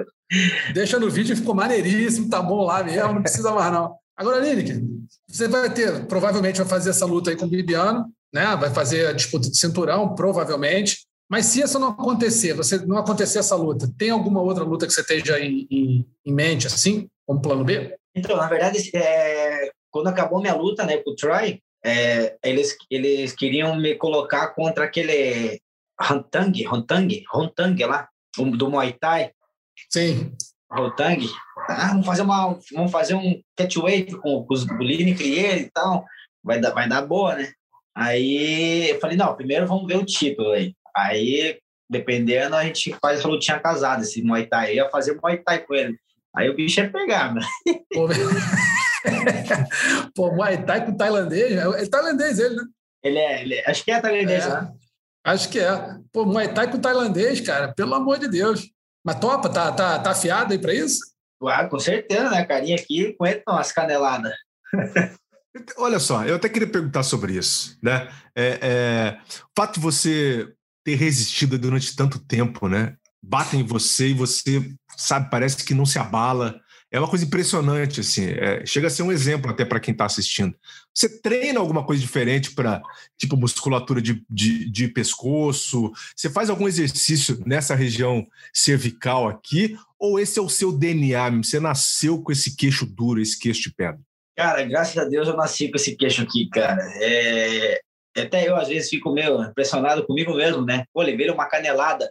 Deixa no vídeo, ficou maneiríssimo, tá bom lá mesmo, não precisa mais não. Agora, Lineker, você vai ter, provavelmente vai fazer essa luta aí com o Bibiano, né? Vai fazer a disputa de cinturão, provavelmente. Mas se isso não acontecer, você não acontecer essa luta, tem alguma outra luta que você esteja em, em, em mente, assim, como plano B? Então, na verdade, é, quando acabou minha luta né, com o Troy, é, eles, eles queriam me colocar contra aquele Hantang, Hantang, Hantang lá, do Muay Thai. Sim. Rotang, ah, vamos fazer uma, vamos fazer um catchweight com, com os Lineker e ele e tal, vai dar, vai dar boa, né? Aí eu falei, não, primeiro vamos ver o título aí. Aí, dependendo, a gente faz essa lutinha casada, esse Muay Thai. Eu ia fazer Muay Thai com ele. Aí o bicho ia pegar, né? Pô, Pô Muay Thai com tailandês? É tailandês ele, né? Ele é, ele é acho que é tailandês, é, né? Acho que é. Pô, Muay Thai com tailandês, cara, pelo amor de Deus. Mas topa, tá, tá, tá afiado aí para isso? Claro, com certeza, né? Carinha aqui aguenta umas caneladas. Olha só, eu até queria perguntar sobre isso, né? É, é, o fato de você ter resistido durante tanto tempo, né? Batem em você e você, sabe, parece que não se abala, é uma coisa impressionante, assim. É, chega a ser um exemplo até para quem está assistindo. Você treina alguma coisa diferente para, tipo, musculatura de, de, de, pescoço? Você faz algum exercício nessa região cervical aqui? Ou esse é o seu DNA? Você nasceu com esse queixo duro, esse queixo de pedra? Cara, graças a Deus eu nasci com esse queixo aqui, cara. É... Até eu, às vezes, fico meio impressionado comigo mesmo, né? Pô, levei uma canelada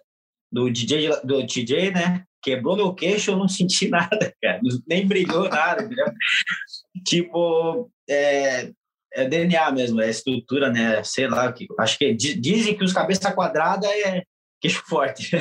do DJ, do DJ, né? Quebrou meu queixo, eu não senti nada, cara. Nem brilhou nada, entendeu? tipo, é, é DNA mesmo, é estrutura, né? Sei lá, que, acho que dizem que os cabeça quadrada é queixo forte.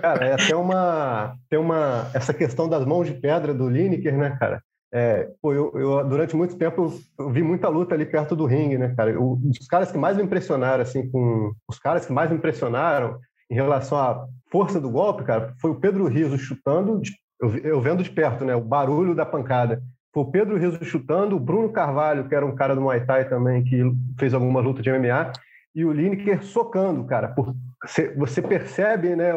cara, é até uma, tem uma, essa questão das mãos de pedra do Lineker, né, cara? É, pô, eu, eu, durante muito tempo eu vi muita luta ali perto do ringue, né, cara? Eu, os caras que mais me impressionaram, assim, com os caras que mais me impressionaram em relação à força do golpe, cara, foi o Pedro Riso chutando, eu, eu vendo de perto, né, o barulho da pancada. Foi o Pedro Riso chutando, o Bruno Carvalho, que era um cara do Muay Thai também, que fez alguma luta de MMA, e o Lineker socando, cara. Por, você, você percebe, né,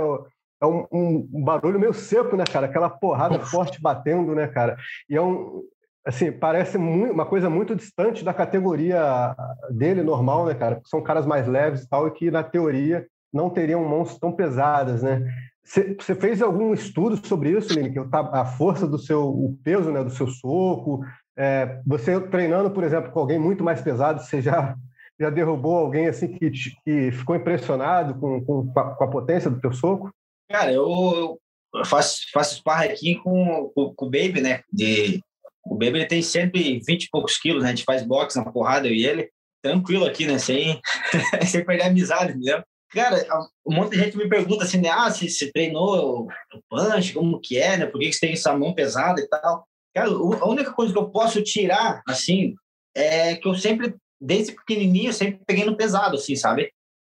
é um, um, barulho meio seco, né, cara? Aquela porrada forte batendo, né, cara? E é um, assim, parece muito, uma coisa muito distante da categoria dele normal, né, cara? São caras mais leves e tal, e que na teoria não teriam mãos tão pesadas, né? Você fez algum estudo sobre isso, Lini? Que a força do seu, o peso, né, do seu soco. É, você treinando, por exemplo, com alguém muito mais pesado, você já já derrubou alguém assim que, que ficou impressionado com, com, com a potência do teu soco? Cara, eu faço, faço sparring aqui com, com, com, o Baby, né? De, o Baby tem 120 e poucos quilos, né? A gente faz boxe na porrada, eu e ele. Tranquilo aqui, né? Sem, sem perder a amizade, entendeu? Cara, um monte de gente me pergunta assim, né? Ah, se você treinou o punch, como que é, né? Por que você tem essa mão pesada e tal? Cara, a única coisa que eu posso tirar, assim, é que eu sempre, desde pequenininho, sempre peguei no pesado, assim, sabe?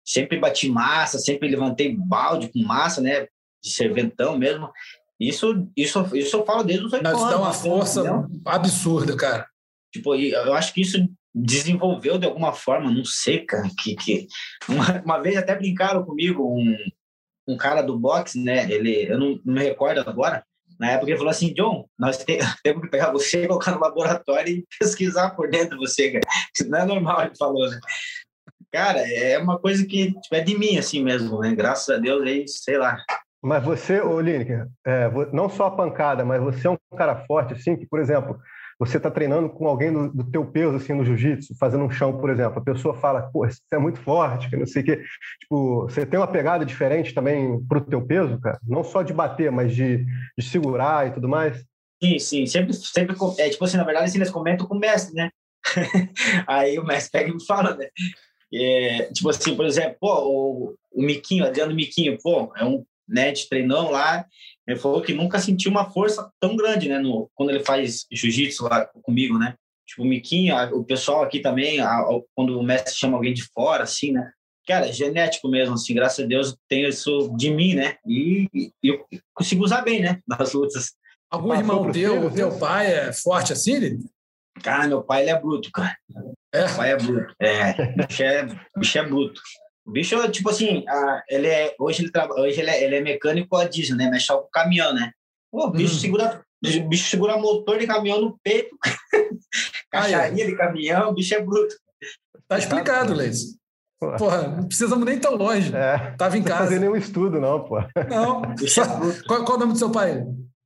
Sempre bati massa, sempre levantei balde com massa, né? De serventão mesmo. Isso, isso, isso eu falo desde os oito anos. dá uma força entendeu? absurda, cara. Tipo, eu acho que isso desenvolveu de alguma forma, não sei, cara, que, que uma, uma vez até brincaram comigo um, um cara do boxe, né? Ele, eu não, não me recordo agora. Na época ele falou assim, John, nós te, temos que pegar você, colocar no laboratório e pesquisar por dentro de você, cara. Isso não é normal, ele falou, né? Cara, é uma coisa que tipo, é de mim, assim mesmo, né? Graças a Deus, aí, sei lá. Mas você, ô Lineker, é, não só a pancada, mas você é um cara forte, assim, que, por exemplo, você está treinando com alguém do, do teu peso, assim, no jiu-jitsu, fazendo um chão, por exemplo, a pessoa fala, pô, você é muito forte, que não sei o quê. Tipo, você tem uma pegada diferente também para o teu peso, cara? Não só de bater, mas de, de segurar e tudo mais? Sim, sim. Sempre, sempre, é, tipo assim, na verdade, assim, eles comentam com o mestre, né? Aí o mestre pega e me fala, né? É, tipo assim, por exemplo, pô, o, o Miquinho, Adriano Miquinho, pô, é um né, treinão lá, ele falou que nunca sentiu uma força tão grande, né, no, quando ele faz jiu-jitsu lá comigo, né? Tipo, o Miquinho, o pessoal aqui também, a, a, quando o mestre chama alguém de fora, assim, né? Cara, é genético mesmo, assim, graças a Deus tenho isso de mim, né? E, e eu consigo usar bem, né, nas lutas. Algum irmão teu, teu pai é forte assim, Lili? Cara, meu pai, ele é bruto, cara. É? Meu pai é bruto. É, bicho é, bicho é bruto. O bicho, tipo assim, ele é, hoje, ele, traba, hoje ele, é, ele é mecânico a diesel, né? Mexe com caminhão, né? o bicho, hum. segura, o bicho segura motor de caminhão no peito, caixaria de caminhão, o bicho é bruto. Tá explicado, Leis. Porra, não precisamos nem tão longe. É, Tava em casa. Não fazer nenhum estudo, não, pô. Não. qual, qual, o nome do seu pai?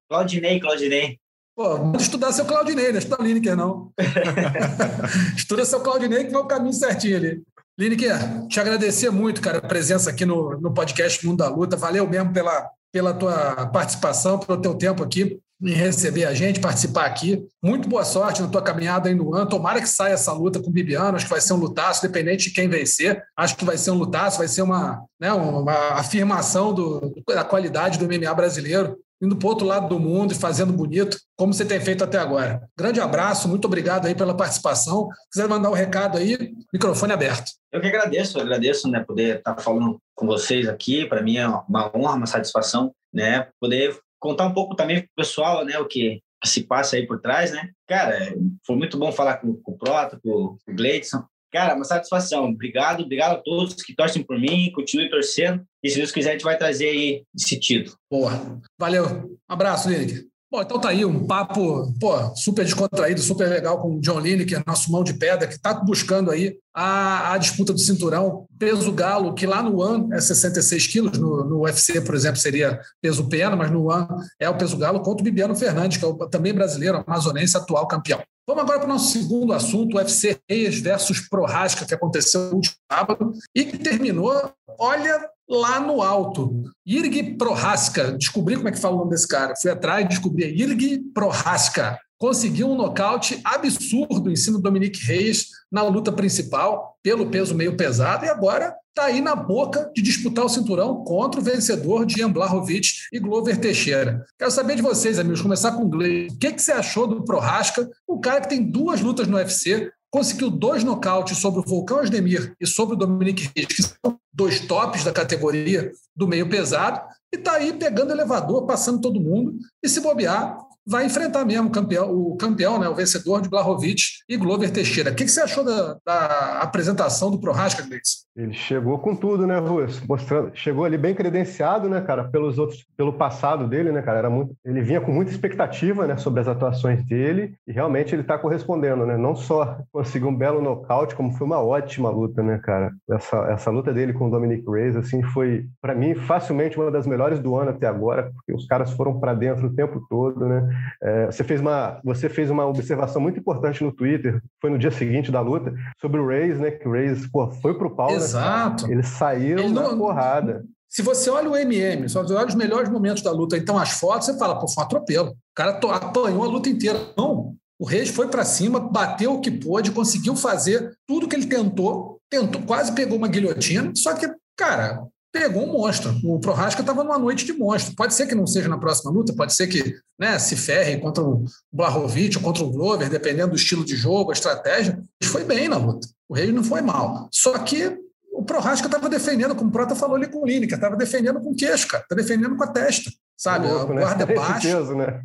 Claudinei, Claudinei. Pô, manda estudar seu Claudinei, não estuda Lineker, não. Estuda seu Claudinei que vai o caminho certinho ali. Lineker, te agradecer muito, cara, a presença aqui no, no podcast Mundo da Luta. Valeu mesmo pela, pela tua participação, pelo teu tempo aqui em receber a gente, participar aqui. Muito boa sorte na tua caminhada aí no ano. Tomara que saia essa luta com o Bibiano. Acho que vai ser um lutaço, independente de quem vencer. Acho que vai ser um lutaço, vai ser uma, né, uma afirmação do, da qualidade do MMA brasileiro indo para o outro lado do mundo e fazendo bonito, como você tem feito até agora. Grande abraço, muito obrigado aí pela participação. Se quiser mandar um recado aí, microfone aberto. Eu que agradeço, eu agradeço, né, poder estar falando com vocês aqui. Para mim é uma honra, uma satisfação, né, poder contar um pouco também para o pessoal, né, o que, se passa aí por trás, né. Cara, foi muito bom falar com, com o Prota, com, com o Gleidson. Cara, uma satisfação. Obrigado, obrigado a todos que torcem por mim, continue torcendo. E se Deus quiser, a gente vai trazer aí esse título. Boa. Valeu. Abraço, Lineker. Bom, então tá aí um papo pô, super descontraído, super legal com o John Lineker, nosso mão de pedra, que está buscando aí a, a, disputa do cinturão. Peso galo, que lá no AN é 66 quilos, no, no UFC, por exemplo, seria peso pena, mas no AN é o peso galo contra o Bibiano Fernandes, que é o, também brasileiro, amazonense, atual campeão. Vamos agora para o nosso segundo assunto, UFC Reis versus Prohaska, que aconteceu no último sábado e que terminou, olha, lá no alto. Irg Prohaska, descobri como é que fala o nome desse cara. Fui atrás e descobri. Irg Prohaska conseguiu um nocaute absurdo em cima do Dominique Reis na luta principal, pelo peso meio pesado, e agora está aí na boca de disputar o cinturão contra o vencedor de Ian Blachowicz e Glover Teixeira. Quero saber de vocês, amigos, começar com o Gleice. O que, que você achou do Prohaska, o cara que tem duas lutas no UFC, conseguiu dois nocautes sobre o Volcão Asdemir e sobre o Dominique Reis, que são dois tops da categoria do meio pesado, e está aí pegando elevador, passando todo mundo, e se bobear, vai enfrentar mesmo o campeão, o campeão, né, o vencedor de Blahovic e Glover Teixeira. O que, que você achou da, da apresentação do Prohaska, Gleice? Ele chegou com tudo, né, Russo? Mostrando, chegou ali bem credenciado, né, cara, pelos outros, pelo passado dele, né, cara? Era muito, ele vinha com muita expectativa, né, sobre as atuações dele e realmente ele está correspondendo, né? Não só conseguiu um belo nocaute, como foi uma ótima luta, né, cara? Essa, essa luta dele com o Dominic Reyes, assim, foi para mim facilmente uma das melhores do ano até agora, porque os caras foram para dentro o tempo todo, né? É, você, fez uma, você fez uma observação muito importante no Twitter, foi no dia seguinte da luta, sobre o Reis, né? Que o Reis pô, foi pro pau. Né, Exato. Eles saíram Ele não, porrada. Se você olha o MM, só você olha os melhores momentos da luta, então as fotos, você fala, pô, foi um atropelo. O cara apanhou a luta inteira. Não. O Reis foi para cima, bateu o que pôde, conseguiu fazer tudo que ele tentou, tentou, quase pegou uma guilhotina, só que, cara, pegou um monstro. O Prohaska estava numa noite de monstro. Pode ser que não seja na próxima luta, pode ser que né, se ferre contra o Blahovic ou contra o Glover, dependendo do estilo de jogo, a estratégia. Ele foi bem na luta. O Rei não foi mal. Só que o Prohaska estava defendendo, como o Prota falou ali com o Lineker, estava defendendo com o queixo, cara. Está defendendo com a testa, sabe? Louco, né? guarda baixa. Peso, né?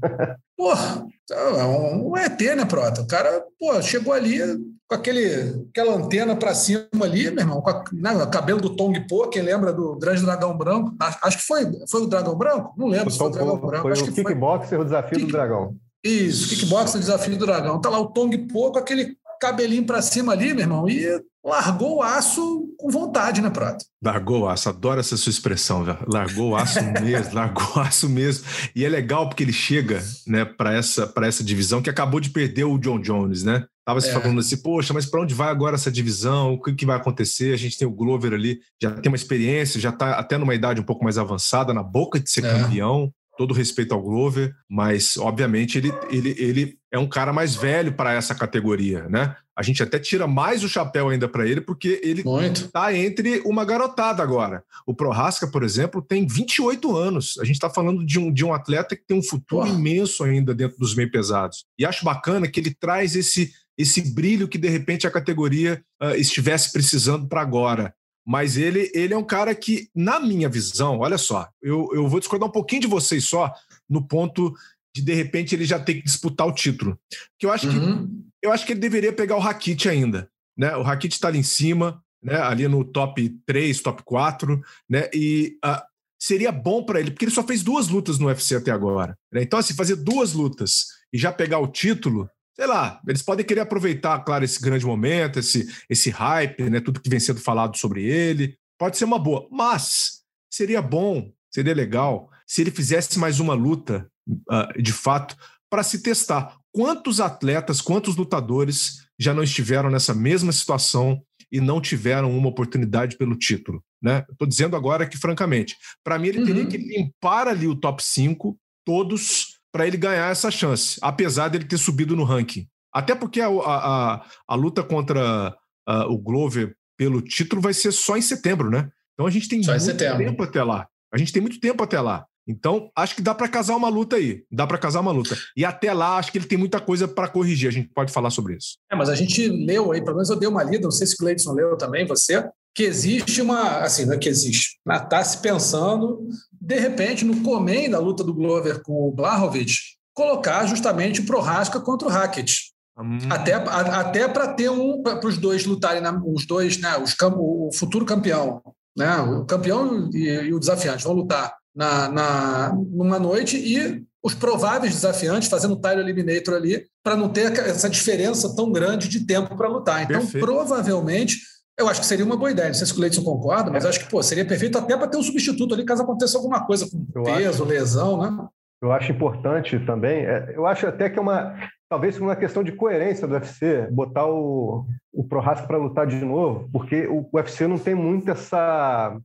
Porra, é um ET, né, Prota? O cara, pô, chegou ali, com aquele, aquela antena para cima ali, meu irmão, com a, né, o cabelo do Tong Po, quem lembra do Grande Dragão Branco? Acho que foi, foi o Dragão Branco? Não lembro se foi o Dragão Branco. Foi acho o que Kickboxer, o Desafio Kick... do Dragão. Isso, Kickboxer, o Desafio do Dragão. Tá lá o Tong Po com aquele cabelinho para cima ali, meu irmão, e largou o aço com vontade, né, Prato? Largou o aço, adoro essa sua expressão, velho. Largou o aço mesmo, largou o aço mesmo. E é legal porque ele chega, né, para essa, essa divisão que acabou de perder o John Jones, né? Tava se é. falando assim, poxa, mas para onde vai agora essa divisão? O que, que vai acontecer? A gente tem o Glover ali, já tem uma experiência, já está até numa idade um pouco mais avançada, na boca de ser é. campeão. Todo respeito ao Glover, mas obviamente ele, ele, ele é um cara mais velho para essa categoria, né? A gente até tira mais o chapéu ainda para ele, porque ele está entre uma garotada agora. O Prohaska, por exemplo, tem 28 anos. A gente está falando de um, de um atleta que tem um futuro imenso ainda dentro dos meio pesados. E acho bacana que ele traz esse esse brilho que de repente a categoria uh, estivesse precisando para agora. Mas ele, ele é um cara que, na minha visão, olha só, eu, eu vou discordar um pouquinho de vocês só no ponto de de repente ele já ter que disputar o título. Que eu acho uhum. que eu acho que ele deveria pegar o Rakit ainda. Né? O Rakit está ali em cima, né? ali no top 3, top 4, né? E uh, seria bom para ele, porque ele só fez duas lutas no UFC até agora. Né? Então, assim, fazer duas lutas e já pegar o título sei lá, eles podem querer aproveitar, claro, esse grande momento, esse, esse hype, né, tudo que vem sendo falado sobre ele. Pode ser uma boa, mas seria bom, seria legal se ele fizesse mais uma luta, uh, de fato, para se testar. Quantos atletas, quantos lutadores já não estiveram nessa mesma situação e não tiveram uma oportunidade pelo título. Né? Estou dizendo agora que, francamente, para mim ele uhum. teria que limpar ali o top 5, todos, para ele ganhar essa chance, apesar dele ter subido no ranking. Até porque a, a, a luta contra a, o Glover pelo título vai ser só em setembro, né? Então a gente tem só muito tempo até lá. A gente tem muito tempo até lá. Então, acho que dá para casar uma luta aí. Dá para casar uma luta. E até lá, acho que ele tem muita coisa para corrigir. A gente pode falar sobre isso. É, mas a gente leu aí, pelo menos eu dei uma lida, não sei se o Cleidson leu também, você, que existe uma. Assim, não é que existe. Está se pensando, de repente, no comem da luta do Glover com o Blahovic, colocar justamente o Prohaska contra o Hackett. Hum. Até, até para ter um. para os dois lutarem, na, os dois, né? Os, o futuro campeão. Né? O campeão e, e o desafiante vão lutar na, na, numa noite e os prováveis desafiantes fazendo o tile eliminator ali para não ter essa diferença tão grande de tempo para lutar. Então, Perfeito. provavelmente, eu acho que seria uma boa ideia. Não sei se o Cleiton concorda, mas é. acho que pô, seria perfeito até para ter um substituto ali caso aconteça alguma coisa com eu peso, acho, lesão, né? Eu acho importante também, é, eu acho até que é uma, talvez uma questão de coerência do UFC, botar o, o Prohaska para lutar de novo, porque o UFC não tem muito essa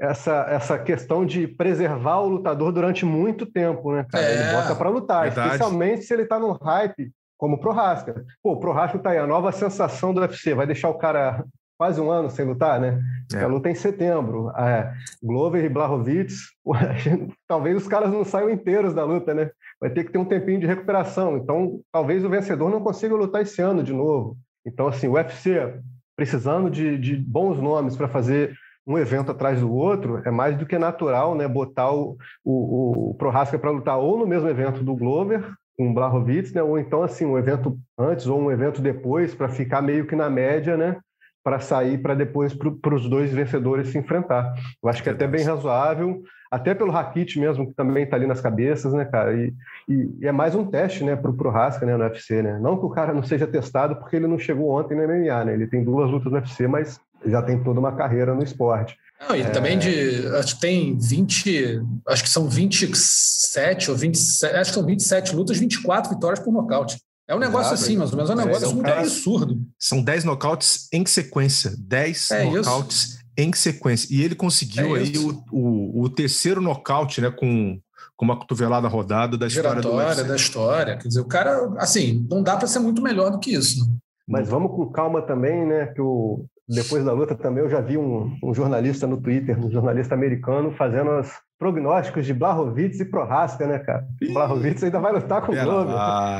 essa, essa questão de preservar o lutador durante muito tempo, né, cara? É, ele bota para lutar, verdade. especialmente se ele está no hype, como o Prohaska. Pô, o Prohaska tá aí, a nova sensação do UFC, vai deixar o cara quase um ano sem lutar, né? É. A luta é em setembro. É, Glover e Blachowicz, talvez os caras não saiam inteiros da luta, né? Vai ter que ter um tempinho de recuperação. Então, talvez o vencedor não consiga lutar esse ano de novo. Então, assim, o UFC precisando de, de bons nomes para fazer um evento atrás do outro, é mais do que natural né, botar o, o, o Prohaska para lutar ou no mesmo evento do Glover, com o Blachowicz, né, ou então assim, um evento antes ou um evento depois, para ficar meio que na média, né, para sair para depois para os dois vencedores se enfrentar. Eu acho que é até bem razoável, até pelo Rakit mesmo, que também está ali nas cabeças, né, cara? E, e, e, é mais um teste, né, para o Prohaska, né, no UFC, né? Não que o cara não seja testado, porque ele não chegou ontem no MMA, né? Ele tem duas lutas no UFC, mas já tem toda uma carreira no esporte. Não, e é... também de. Acho que tem 20. Acho que são 27 ou 27. Acho que são 27 lutas, 24 vitórias por nocaute. É um negócio Exato, assim, mais ou menos. É um negócio é, muito cara, absurdo. São 10 nocautes em sequência. 10 é nocautes isso. em sequência. E ele conseguiu é aí o, o, o, terceiro nocaute, né? Com, com uma cotovelada rodada da história do UFC. da história. Quer dizer, o cara, assim, não dá para ser muito melhor do que isso. Né? Mas vamos com calma também, né? Que o, depois da luta também eu já vi um, um, jornalista no Twitter, um jornalista americano, fazendo os prognósticos de Blachowicz e Prohaska, né, cara? O Blachowicz ainda vai lutar com o Glover.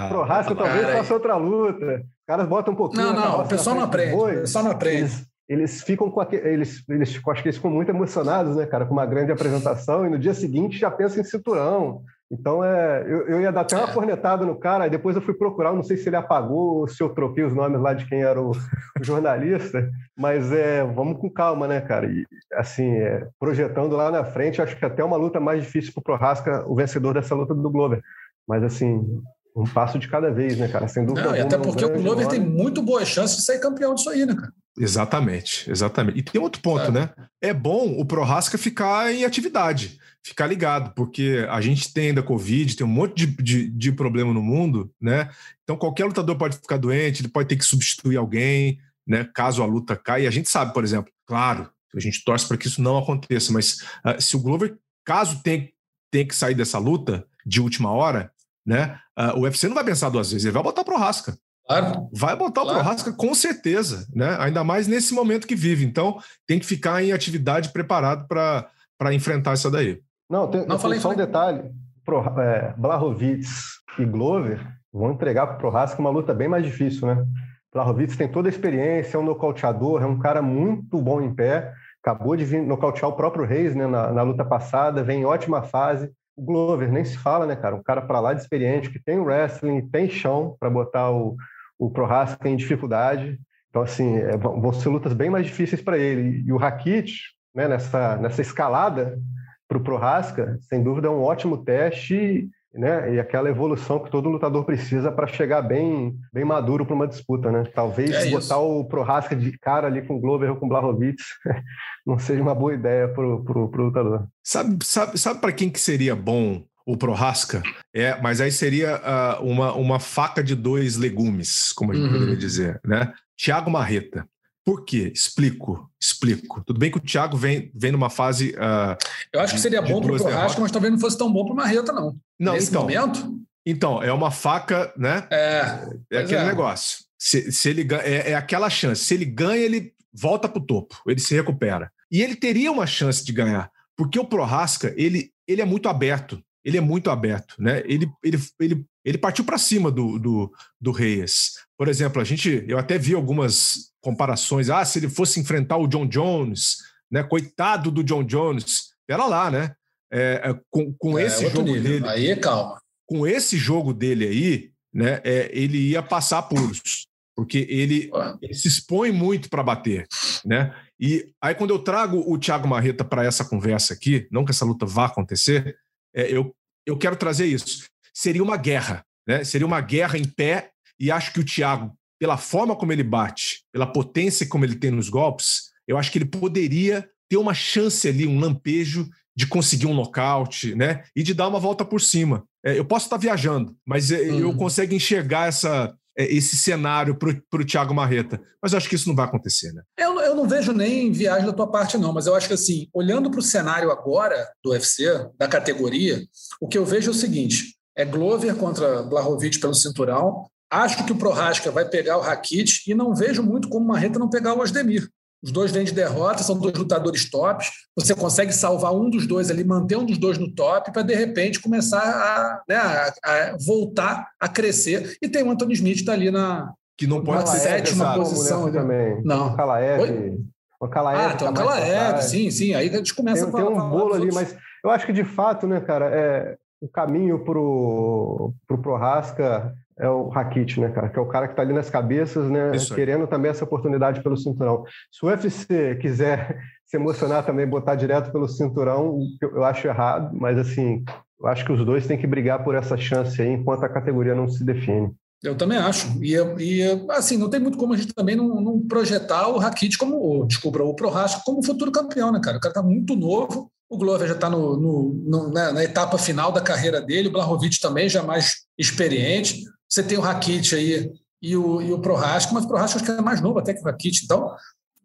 Prohaska talvez faça outra luta. Os caras botam um pouquinho... Não, não, o pessoal não aprende. O pessoal não aprende. Eles, eles ficam com aquele, eles, eles acho que eles ficam muito emocionados, né, cara, com uma grande apresentação e no dia seguinte já pensam em cinturão, então, é, eu, eu ia dar até uma cornetada no cara, aí depois eu fui procurar, não sei se ele apagou ou se eu troquei os nomes lá de quem era o, o jornalista, mas é, vamos com calma, né, cara? E, assim, é, projetando lá na frente, acho que até uma luta mais difícil para o Prohaska, o vencedor dessa luta do Glover. Mas, assim, um passo de cada vez, né, cara? Sem dúvida. Não, e até porque o Glover nome. tem muito boa chance de sair campeão disso aí, né, cara? Exatamente, exatamente. E tem outro ponto, é. né? É bom o Prohaska ficar em atividade ficar ligado, porque a gente tem ainda Covid, tem um monte de, de, de, problema no mundo, né? Então qualquer lutador pode ficar doente, ele pode ter que substituir alguém, né? Caso a luta caia. E a gente sabe, por exemplo, claro, a gente torce para que isso não aconteça, mas uh, se o Glover, caso tenha, tenha que sair dessa luta de última hora, né? Uh, o UFC não vai pensar duas vezes, ele vai botar pro Rasca. Claro. Vai botar claro. o Prohaska com certeza, né? Ainda mais nesse momento que vive. Então, tem que ficar em atividade preparado para enfrentar isso daí. Não, tem, não falei, só um detalhe. Pro, é, Blachowicz e Glover vão entregar para o Prohaska uma luta bem mais difícil, né? Blachowicz tem toda a experiência, é um nocauteador, é um cara muito bom em pé, acabou de vir nocautear o próprio Reis né, na, na luta passada, vem em ótima fase. O Glover nem se fala, né, cara? Um cara para lá de experiente, que tem wrestling, tem chão para botar o, o Prohaska em dificuldade. Então, assim, é, vão ser lutas bem mais difíceis para ele. E o Rakit, né, nessa, nessa escalada, para o Prohaska, sem dúvida é um ótimo teste né? E aquela evolução que todo lutador precisa para chegar bem, bem maduro para uma disputa, né? Talvez é botar o Prohaska de cara ali com o Glover ou com o Blachowicz não seja uma boa ideia para o lutador. Sabe, sabe, sabe para quem que seria bom o Prohaska? É, mas aí seria uh, uma, uma faca de dois legumes, como a gente uhum. poderia dizer, né? Tiago Marreta. Por quê? Explico, explico. Tudo bem que o Thiago vem, vem numa fase. Uh, Eu acho que seria bom para o Prohaska, mas talvez não fosse tão bom para o Marreta, não. Não, Nesse então, momento. Então, é uma faca, né? É. É aquele é. negócio. Se, se ele é, é aquela chance. Se ele ganha, ele volta para o topo, ele se recupera. E ele teria uma chance de ganhar, porque o Prohaska, ele, ele é muito aberto. Ele é muito aberto, né? Ele, ele, ele, ele partiu para cima do, do, do Reyes. Por exemplo, a gente, eu até vi algumas comparações. Ah, se ele fosse enfrentar o John Jones, né? Coitado do John Jones. Pera lá, né? É, é com com é, esse jogo nível. dele. Aí calma. Com esse jogo dele aí, né? É, ele ia passar puros porque ele, ele se expõe muito para bater, né? E aí quando eu trago o Thiago Marreta para essa conversa aqui, não que essa luta vá acontecer, é, eu, eu quero trazer isso. Seria uma guerra, né? Seria uma guerra em pé e acho que o Thiago, pela forma como ele bate, pela potência como ele tem nos golpes, eu acho que ele poderia ter uma chance ali, um lampejo de conseguir um nocaute, né? E de dar uma volta por cima. É, eu posso estar viajando, mas é, eu uhum. consigo enxergar essa esse cenário para o Thiago Marreta. Mas eu acho que isso não vai acontecer, né? Eu, eu não vejo nem viagem da tua parte, não, mas eu acho que assim, olhando para o cenário agora do UFC, da categoria, o que eu vejo é o seguinte: é Glover contra Blahovic pelo cinturão. Acho que o Prohaska vai pegar o Rakit e não vejo muito como Marreta não pegar o Osdemir. Os dois vêm de derrota, são dois lutadores tops. Você consegue salvar um dos dois ali, manter um dos dois no top, para de repente começar a, né, a, a, voltar a crescer. E tem o Anthony Smith tá ali na que não pode ser sétima posição. Também. Não. O Kalaev. O Kalaev. Ah, tem o Kalaev, sim, sim. Aí a gente começa tem, a falar. Tem um bolo ali, mas eu acho que de fato, né, cara, é, o caminho para o Prohaska é o Rakit, né, cara? Que é o cara que está ali nas cabeças, né? Querendo também essa oportunidade pelo cinturão. Se o UFC quiser se emocionar também, botar direto pelo cinturão, eu acho errado, mas assim, eu acho que os dois têm que brigar por essa chance aí enquanto a categoria não se define. Eu também acho. E, e assim, não tem muito como a gente também não, não projetar o Rakit como, ou, desculpa, o Prohaska como futuro campeão, né, cara? O cara está muito novo, o Glover já está no, no, no né, na etapa final da carreira dele, o Blahovic também já mais experiente. Você tem o Rakit aí e o, e o Prohaska, mas o Prohaska acho que é mais novo até que o Rakit. Então,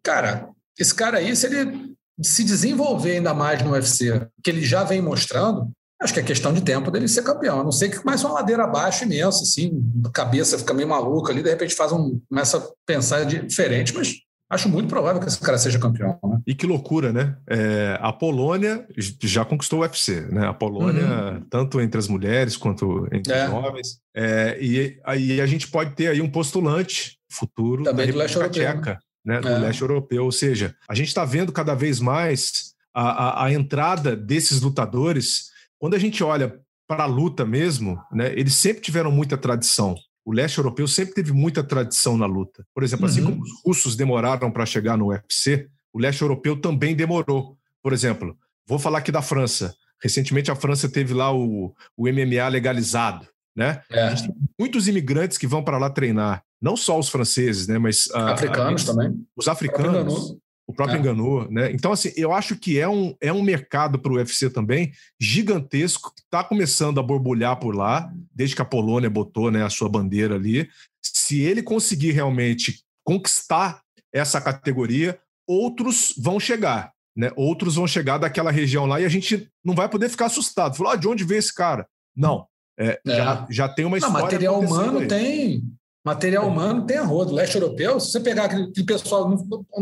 cara, esse cara aí, se ele se desenvolver ainda mais no UFC, que ele já vem mostrando, acho que é questão de tempo dele ser campeão. A não ser que comece uma ladeira abaixo imensa, assim, cabeça fica meio maluca ali, de repente faz um, começa a pensar diferente, mas Acho muito provável que esse cara seja campeão. Né? E que loucura, né? É, a Polônia já conquistou o UFC, né? A Polônia, uhum. tanto entre as mulheres quanto entre é. os homens. É, e aí a gente pode ter aí um postulante futuro Também da do leste europeu, Tcheca, né? né? Do é. leste europeu. Ou seja, a gente está vendo cada vez mais a, a, a entrada desses lutadores. Quando a gente olha para a luta mesmo, né? Eles sempre tiveram muita tradição. O leste europeu sempre teve muita tradição na luta. Por exemplo, assim uhum. assim como os russos demoraram para chegar no UFC, o leste europeu também demorou. Por exemplo, vou falar aqui da França. Recentemente a França teve lá o, o MMA legalizado, né? É. muitos imigrantes que vão para lá treinar, não só os franceses, né? Mas africanos a, a, também. Os africanos o próprio é. enganou, né? Então, assim, eu acho que é um, é um mercado para o UFC também gigantesco, que está começando a borbulhar por lá, desde que a Polônia botou né, a sua bandeira ali. Se ele conseguir realmente conquistar essa categoria, outros vão chegar, né? Outros vão chegar daquela região lá e a gente não vai poder ficar assustado. Falar, ah, de onde veio esse cara? Não. É, é. Já, já tem uma história. Não, material humano aí. tem Material humano tem a do leste europeu. Se você pegar aquele, pessoal, não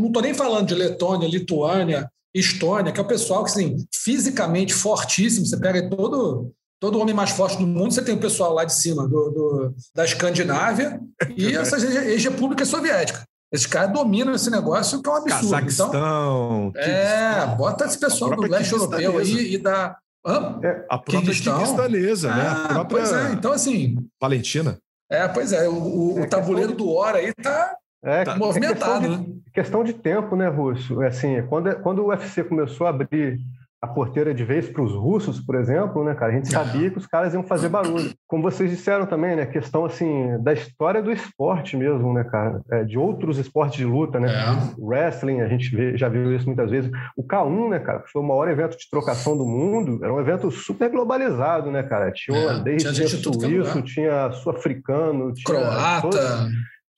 estou nem falando de Letônia, Lituânia, Estônia, que é o pessoal que, assim, fisicamente fortíssimo. Você pega todo, todo homem mais forte do mundo, você tem o pessoal lá de cima do, do da Escandinávia e essas ex-repúblicas soviéticas. Esses caras dominam esse negócio, que é um absurdo. Cazaquistão. Então, é, bota esse pessoal do leste europeu aí e dá. Hã? É, a própria Kirguistanesa, né? A ah, própria... Pois é, então assim. Valentina. É, pois é, o, o é tabuleiro do Hora aí tá, é, tá movimentado. É questão de, né? questão de tempo, né, Russo? É assim, quando, quando o UFC começou a abrir a porteira de vez para os russos, por exemplo, né, cara? A gente sabia que os caras iam fazer barulho. Como vocês disseram também, né? Questão assim da história do esporte mesmo, né, cara? É, de outros esportes de luta, né? É. Wrestling, a gente vê, já viu isso muitas vezes. O K1, né, cara? Foi o maior evento de trocação do mundo. Era um evento super globalizado, né, cara? Tinha é, holandês, tinha, tinha suíço, tinha sul-africano, tinha croata. Todos,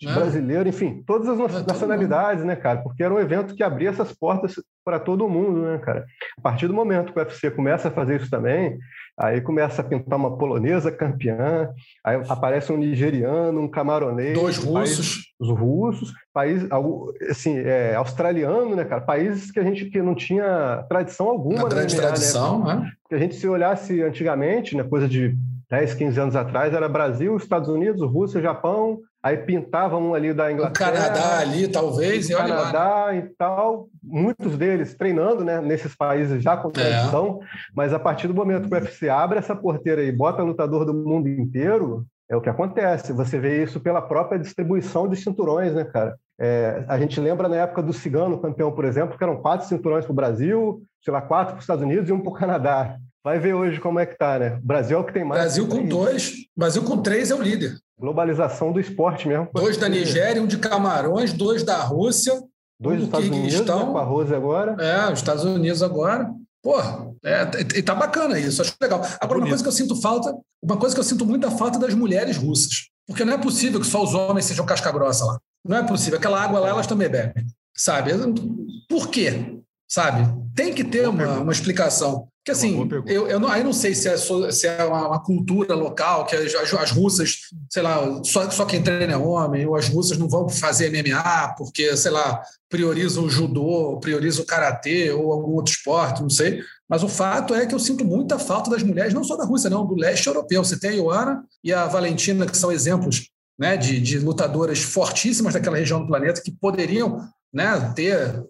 né? brasileiro, enfim, todas as é, nacionalidades, né, cara? Porque era um evento que abria essas portas para todo mundo, né, cara? A partir do momento que o UFC começa a fazer isso também, aí começa a pintar uma polonesa campeã, aí aparece um nigeriano, um camaronês, dois russos, os russos, país assim, é, australiano, né, cara? Países que a gente que não tinha tradição alguma, Uma grande MMA, né? tradição, né? né? Que a gente se olhasse antigamente, né, coisa de 10, 15 anos atrás, era Brasil, Estados Unidos, Rússia, Japão, aí pintavam um ali da Inglaterra. O Canadá ali, talvez, e olha Canadá lá. e tal, muitos deles treinando né, nesses países já com é. tradição, é. mas a partir do momento que o UFC abre essa porteira e bota lutador do mundo inteiro, é o que acontece. Você vê isso pela própria distribuição de cinturões, né, cara? É, a gente lembra na época do Cigano campeão, por exemplo, que eram quatro cinturões para o Brasil, sei lá, quatro para os Estados Unidos e um para o Canadá. Vai ver hoje como é que tá, né? O Brasil é o que tem mais. Brasil com dois, Brasil com três é o líder. Globalização do esporte mesmo. Dois da Nigéria, um de Camarões, dois da Rússia. Dois um dos Estados Unidos, né, com a Rose agora. É, os Estados Unidos agora. Pô, é, e tá bacana isso, acho legal. Agora, uma coisa que eu sinto falta, uma coisa que eu sinto muita falta das mulheres russas. Porque não é possível que só os homens sejam casca grossa lá. Não é possível. Aquela água lá, elas também bebem. Sabe? Por quê? Sabe? Tem que ter uma, uma explicação. Porque assim, eu, eu não, aí não sei se é, se é uma, uma, cultura local, que as, as, russas, sei lá, só, só quem treina é homem, ou as russas não vão fazer MMA porque, sei lá, priorizam o judô, priorizam o karatê ou algum outro esporte, não sei. Mas o fato é que eu sinto muita falta das mulheres, não só da Rússia, não, do leste europeu. Você tem a Ioana e a Valentina, que são exemplos né, de, de lutadoras fortíssimas daquela região do planeta que poderiam né, ter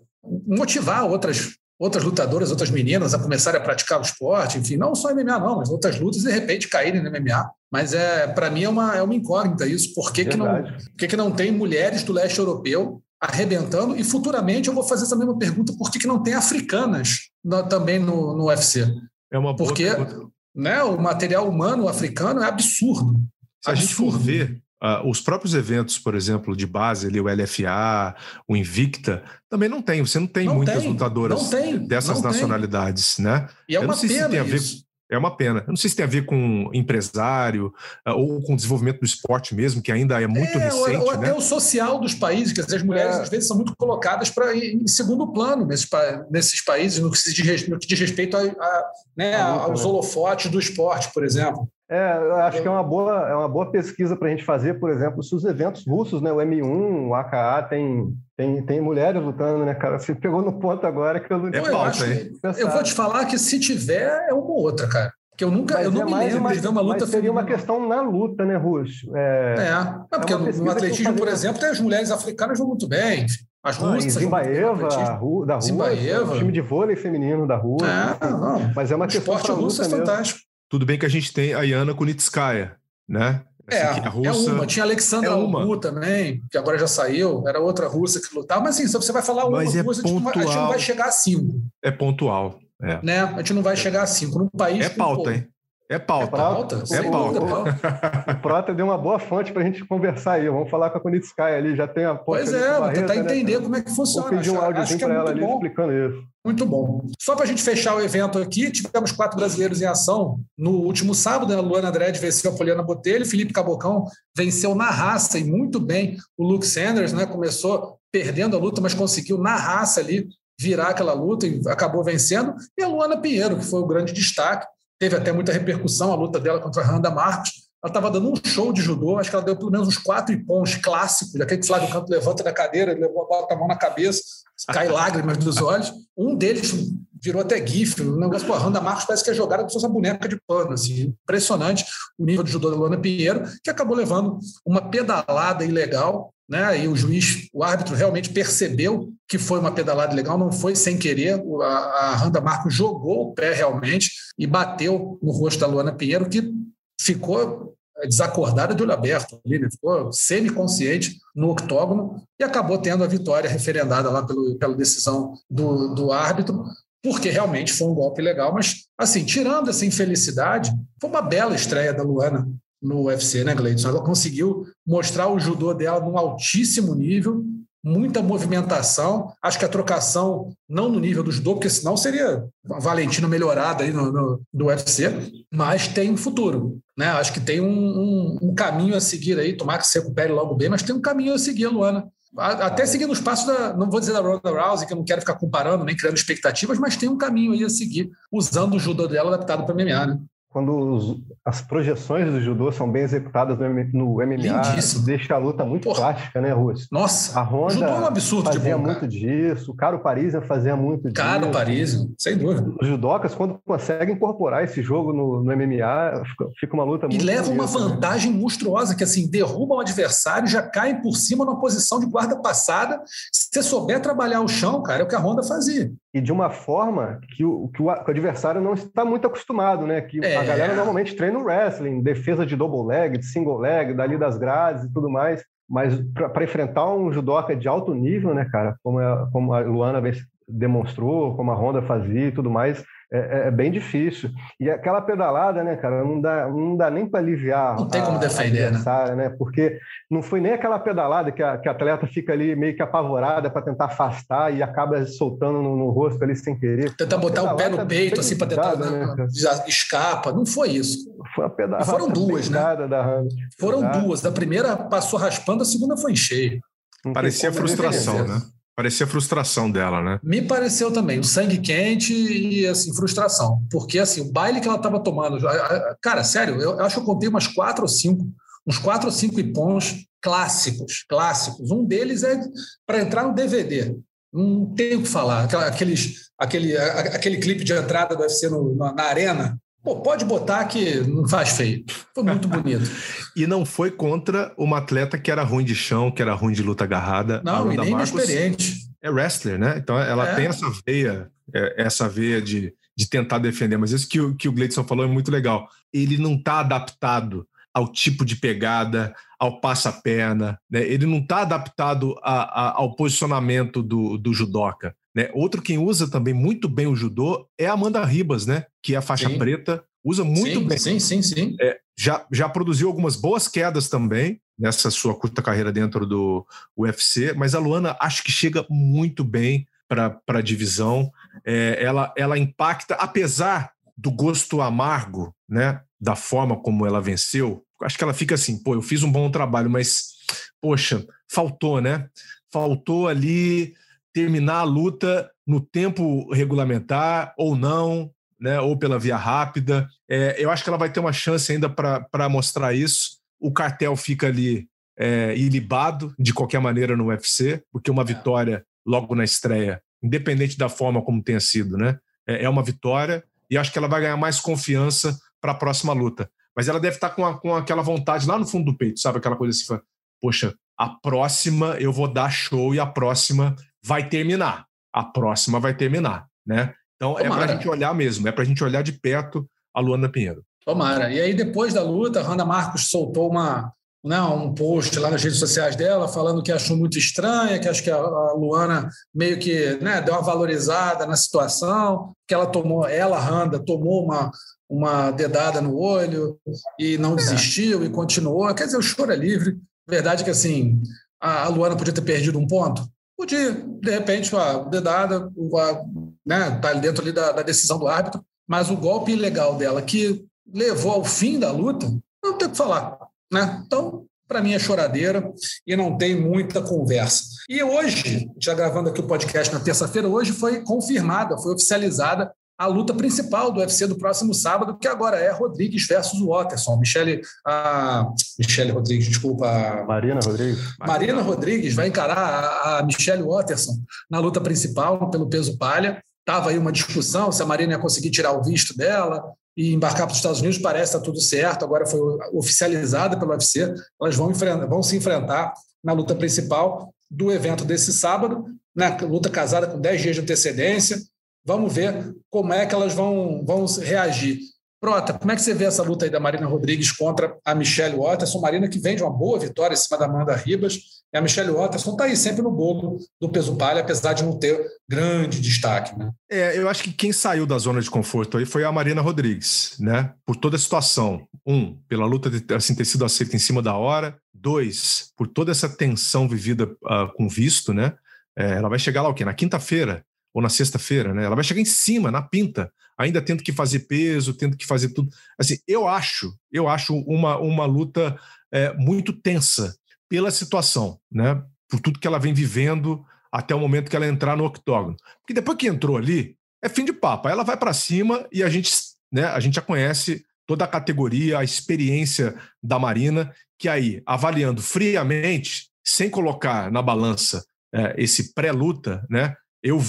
motivar outras outras lutadoras, outras meninas a começarem a praticar o esporte, enfim, não só MMA não, mas outras lutas de repente caírem no MMA. Mas é para mim é uma, é uma incógnita isso. Por que, que, não, por que, que não tem mulheres do leste europeu arrebentando? E futuramente eu vou fazer essa mesma pergunta: por que, que não tem africanas no, também no, no UFC? É uma boa Porque né, o material humano africano é absurdo. Se absurdo. a gente for ver, Uh, os próprios eventos, por exemplo, de base, ali, o LFA, o Invicta, também não tem. Você não tem não muitas tem, lutadoras tem, dessas nacionalidades, tem. né? E é Eu uma pena ver, É uma pena. Eu não sei se tem a ver com empresário uh, ou com o desenvolvimento do esporte mesmo, que ainda é muito é, recente. Ou, ou até né? o social dos países, que as mulheres é. às vezes são muito colocadas para em segundo plano nesses, nesses países, no que, se diz, no que diz respeito a, a, né, aos né? holofotes do esporte, por exemplo. É, eu acho que é uma boa, é uma boa pesquisa para a gente fazer, por exemplo, se os eventos russos, né, o M1, o AKA, tem, tem, tem mulheres lutando, né, cara? Você pegou no ponto agora que eu não é pauta, Eu vou te falar que se tiver, é uma ou outra, cara. Que eu nunca, eu não é me lembro uma, de ver uma luta Seria uma questão na luta, né, Russo? É, é, é porque no, no atletismo, por exemplo, tem as mulheres africanas vão muito bem. As ah, russas. Zimbaeva, da Rússia. Zimbaeva. O time de vôlei feminino da Rússia. É, não. Mas é uma o questão. O esporte russo é fantástico. Tudo bem que a gente tem a Yana Kunitskaya, né? É, assim, é, russa... é uma. Tinha a Alexandra é também, que agora já saiu, era outra russa que lutava. Mas assim, se você vai falar uma mas é russa, a, gente vai, a, gente não vai, chegar a cinco. É pontual. É. Né? A gente não vai chegar a cinco. Num país. É pauta, hein? É pauta. É pauta. É pauta. pauta. o Prota deu uma boa fonte para a gente conversar aí. Vamos falar com a Kunitsky ali, já tem a Pois é, vou tentar né? entender como é que funciona. Vou pedir um áudiozinho para é ela ali bom. explicando isso. Muito bom. Só para a gente fechar o evento aqui, tivemos quatro brasileiros em ação no último sábado. Né? A Luana Dredd venceu a Poliana Botelho, Felipe Cabocão venceu na raça e muito bem. O Luke Sanders né, começou perdendo a luta, mas conseguiu na raça ali virar aquela luta e acabou vencendo. E a Luana Pinheiro, que foi o grande destaque, teve até muita repercussão a luta dela contra a Randa Marcos. Ela estava dando um show de judô, acho que ela deu pelo menos uns quatro ipons clássicos, aquele que Flávio Canto levanta da cadeira, levou, bota a mão na cabeça, cai lágrimas dos olhos. Um deles virou até gif, o negócio, pô, a Randa Marcos parece que é jogada como se fosse uma boneca de pano, assim, impressionante o nível de judô da Luana Pinheiro, que acabou levando uma pedalada ilegal né? E o juiz, o árbitro realmente percebeu que foi uma pedalada legal, não foi sem querer. A, Randa Marcos jogou o pé realmente e bateu no rosto da Luana Pinheiro, que ficou desacordada de olho aberto, ali, né? ficou semi-consciente no octógono e acabou tendo a vitória referendada lá pelo, pela decisão do, do árbitro, porque realmente foi um golpe legal. Mas, assim, tirando essa infelicidade, foi uma bela estreia da Luana no UFC, né, Gleidson? Ela conseguiu mostrar o judô dela num altíssimo nível, muita movimentação. Acho que a trocação, não no nível do judô, porque senão seria Valentina melhorada aí no, no, do UFC, mas tem futuro. Né? Acho que tem um, um, um caminho a seguir aí, tomar que se recupere logo bem, mas tem um caminho a seguir, Luana. Até seguindo os passos da, não vou dizer da Ronda Rousey, que eu não quero ficar comparando nem criando expectativas, mas tem um caminho aí a seguir, usando o judô dela adaptado para MMA, né? Quando os, as projeções do judô são bem executadas no, no MMA, Lindíssimo. deixa a luta muito Porra. plástica, né, Russo? Nossa, a Honda judô é um absurdo fazia bom, muito disso, o Caro Paris fazia muito disso. Caro Paris, sem dúvida. Os judocas, quando conseguem incorporar esse jogo no, no MMA, fica uma luta e muito E leva uma né? vantagem né? monstruosa, que assim, derrubam o adversário, já caem por cima numa posição de guarda passada. Se você souber trabalhar o chão, cara, é o que a Honda fazia e de uma forma que o, que o, adversário não está muito acostumado, né? Que é. A galera normalmente treina o wrestling, defesa de double leg, de single leg, dali das grades e tudo mais. Mas para enfrentar um judoca de alto nível, né, cara, como a, como a Luana demonstrou, como a Honda fazia e tudo mais, é, é, é, bem difícil. E aquela pedalada, né, cara, não dá, não dá nem para aliviar. Não tem como a, defender, a né? Porque não foi nem aquela pedalada que a, que a atleta fica ali meio que apavorada para tentar afastar e acaba soltando no, no, rosto ali sem querer. Tentar botar o pé no peito, assim, para tentar. Né, né escapa. Não foi isso. Foi uma pedalada. E foram duas, né? Da foram duas. A primeira passou raspando, a segunda foi em cheio. Parecia frustração, né? Parecia frustração dela, né? Me pareceu também, o sangue quente e assim, frustração. Porque assim, o baile que ela estava tomando. Cara, sério, eu acho que eu contei umas quatro ou cinco, uns quatro ou cinco ipons clássicos, clássicos. Um deles é para entrar no DVD. Não tenho o que falar. Aqueles, aquele, aquele clipe de entrada do UFC no, na, na arena, Pô, pode botar que não faz feio. Foi muito bonito. e não foi contra uma atleta que era ruim de chão, que era ruim de luta agarrada. Não, e nem inexperiente. É wrestler, né? Então ela é. tem essa veia, é, essa veia de, de tentar defender. Mas isso que o, que o Gleidson falou é muito legal. Ele não está adaptado ao tipo de pegada, ao passa-perna, né? ele não está adaptado a, a, ao posicionamento do, do judoca. Né? Outro quem usa também muito bem o judô é a Amanda Ribas, né? que é a faixa sim. preta, usa muito sim, bem. Sim, sim, sim. É, já, já produziu algumas boas quedas também nessa sua curta carreira dentro do UFC, mas a Luana acho que chega muito bem para a divisão. É, ela, ela impacta, apesar do gosto amargo, né? Da forma como ela venceu, acho que ela fica assim, pô, eu fiz um bom trabalho, mas, poxa, faltou, né? Faltou ali terminar a luta no tempo regulamentar ou não, né? Ou pela via rápida. É, eu acho que ela vai ter uma chance ainda para mostrar isso. O cartel fica ali é, ilibado de qualquer maneira no UFC, porque uma vitória logo na estreia, independente da forma como tenha sido, né? É, é uma vitória e acho que ela vai ganhar mais confiança para a próxima luta. Mas ela deve estar com, a, com aquela vontade lá no fundo do peito, sabe? Aquela coisa assim, poxa, a próxima eu vou dar show e a próxima vai terminar. A próxima vai terminar, né? Então Tomara. é para a gente olhar mesmo, é para a gente olhar de perto a Luana Pinheiro. Tomara. E aí, depois da luta, a Randa Marcos soltou uma, né, um post lá nas redes sociais dela falando que achou muito estranha, que acho que a, Luana meio que né, deu uma valorizada na situação, que ela tomou, ela, Randa, tomou uma, uma dedada no olho e não é. desistiu e continuou. Quer dizer, o choro é livre. Verdade que, assim, a, Luana podia ter perdido um ponto? Podia, de repente, a dedada, a, né, tá dentro ali da, da decisão do árbitro, mas o golpe ilegal dela, que levou ao fim da luta, não tem o que falar. Né? Então, para mim é choradeira e não tem muita conversa. E hoje, já gravando aqui o podcast na terça-feira, hoje foi confirmada, foi oficializada a luta principal do UFC do próximo sábado, que agora é Rodrigues versus Watterson. Michele, a Michele Rodrigues, desculpa. Marina Rodrigues. Marina Rodrigues vai encarar a, a Michele Watterson na luta principal pelo peso palha. Estava aí uma discussão se a Marina ia conseguir tirar o visto dela e embarcar para os Estados Unidos. Parece que está tudo certo. Agora foi oficializada pelo UFC. Elas vão, vão se enfrentar na luta principal do evento desse sábado, na luta casada com 10 dias de antecedência. Vamos ver como é que elas vão, vão reagir. Prota, como é que você vê essa luta aí da Marina Rodrigues contra a Michelle Watterson? Marina que vem de uma boa vitória em cima da Amanda Ribas. E a Michelle Watterson está aí sempre no bolo do peso palha, apesar de não ter grande destaque. Né? É, eu acho que quem saiu da zona de conforto aí foi a Marina Rodrigues, né? Por toda a situação. Um, pela luta de, assim, ter sido aceita em cima da hora. Dois, por toda essa tensão vivida uh, com visto, né? É, ela vai chegar lá o quê? Na quinta-feira ou na sexta-feira, né? Ela vai chegar em cima, na pinta, ainda tendo que fazer peso, tendo que fazer tudo. Assim, eu acho, eu acho uma, uma luta é, muito tensa pela situação, né? Por tudo que ela vem vivendo até o momento que ela entrar no octógono. Porque depois que entrou ali, é fim de papo. Ela vai para cima e a gente, né, a gente já conhece toda a categoria, a experiência da Marina, que aí, avaliando friamente, sem colocar na balança é, esse pré-luta, né, eu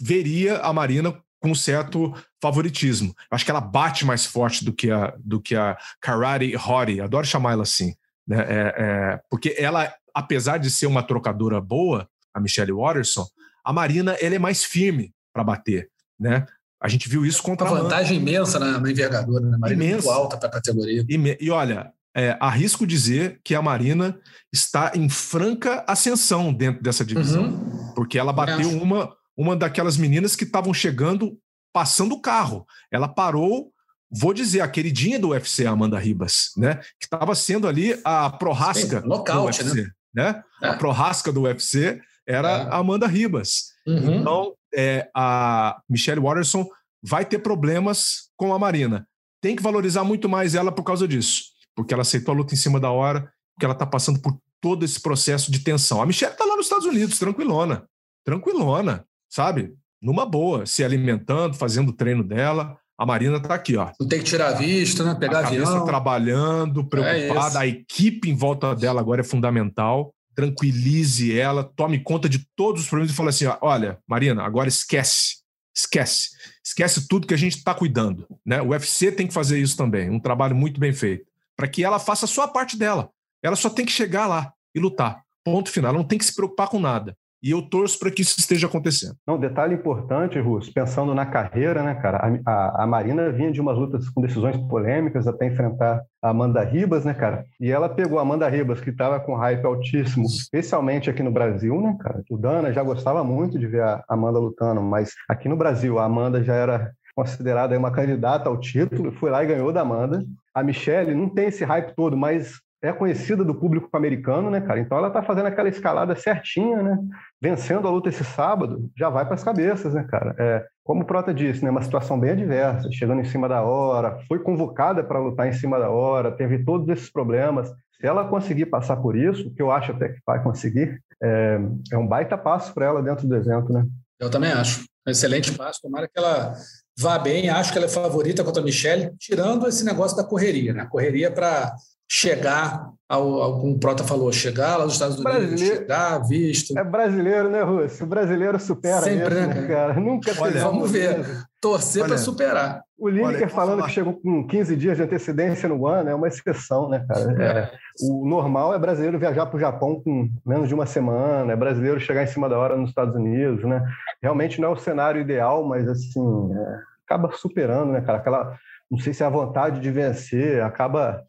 veria a Marina com certo favoritismo. Acho que ela bate mais forte do que a, do que a Karate Hori, adoro chamar ela assim. Né? É, é, porque ela, apesar de ser uma trocadora boa, a Michelle Watterson, a Marina ela é mais firme para bater. Né? A gente viu isso contra uma vantagem imensa na, na envergadura, né? Marina imensa. muito alta para a categoria. E, e olha, é, arrisco dizer que a Marina está em franca ascensão dentro dessa divisão, uhum. porque ela bateu uma, uma daquelas meninas que estavam chegando passando o carro. Ela parou, vou dizer, a queridinha do UFC, a Amanda Ribas, né? Que estava sendo ali a prorrasca Sim, do UFC, né? né? É. A prorrasca do UFC era é. a Amanda Ribas. Uhum. Então, é, a Michelle Watterson vai ter problemas com a Marina. Tem que valorizar muito mais ela por causa disso, porque ela aceitou a luta em cima da hora, porque ela está passando por todo esse processo de tensão. A Michelle está lá nos Estados Unidos, tranquilona, tranquilona, sabe? Numa boa, se alimentando, fazendo o treino dela. A Marina está aqui, ó. Não tem que tirar visto, né? Pegar a avião. trabalhando, preocupada. É a equipe em volta dela agora é fundamental tranquilize ela, tome conta de todos os problemas e fale assim: olha, Marina, agora esquece, esquece, esquece tudo que a gente está cuidando. Né? O UFC tem que fazer isso também, um trabalho muito bem feito, para que ela faça a sua parte dela. Ela só tem que chegar lá e lutar. Ponto final. Ela não tem que se preocupar com nada. E eu torço para que isso esteja acontecendo. Um detalhe importante, Russo, pensando na carreira, né, cara? A, a, a, Marina vinha de umas lutas com decisões polêmicas até enfrentar a Amanda Ribas, né, cara? E ela pegou a Amanda Ribas, que estava com hype altíssimo, especialmente aqui no Brasil, né, cara? O Dana já gostava muito de ver a Amanda lutando, mas aqui no Brasil a Amanda já era considerada uma candidata ao título, foi lá e ganhou da Amanda. A Michelle não tem esse hype todo, mas é conhecida do público americano, né, cara? Então ela tá fazendo aquela escalada certinha, né? Vencendo a luta esse sábado, já vai para as cabeças, né, cara? É, como o Prota disse, né, uma situação bem adversa, chegando em cima da hora, foi convocada para lutar em cima da hora, teve todos esses problemas. Se ela conseguir passar por isso, que eu acho até que vai conseguir, é, é um baita passo para ela dentro do evento, né? Eu também acho. Um excelente passo. Tomara que ela vá bem. Acho que ela é favorita contra a Michelle, tirando esse negócio da correria, né? Correria para chegar ao, ao, como o Prota falou, chegar lá nos Estados Unidos, brasileiro, chegar, visto. É brasileiro, né, Russo? O brasileiro supera Sempre, isso, né, cara? cara? Nunca Olha, Vamos ver. Torcer para superar. O Lineker falando que chegou com 15 dias de antecedência no ano é uma exceção, né, cara? É. O normal é brasileiro viajar para o Japão com menos de uma semana, é brasileiro chegar em cima da hora nos Estados Unidos, né? Realmente não é o cenário ideal, mas assim, é, acaba superando, né, cara? Aquela, não sei se é a vontade de vencer, acaba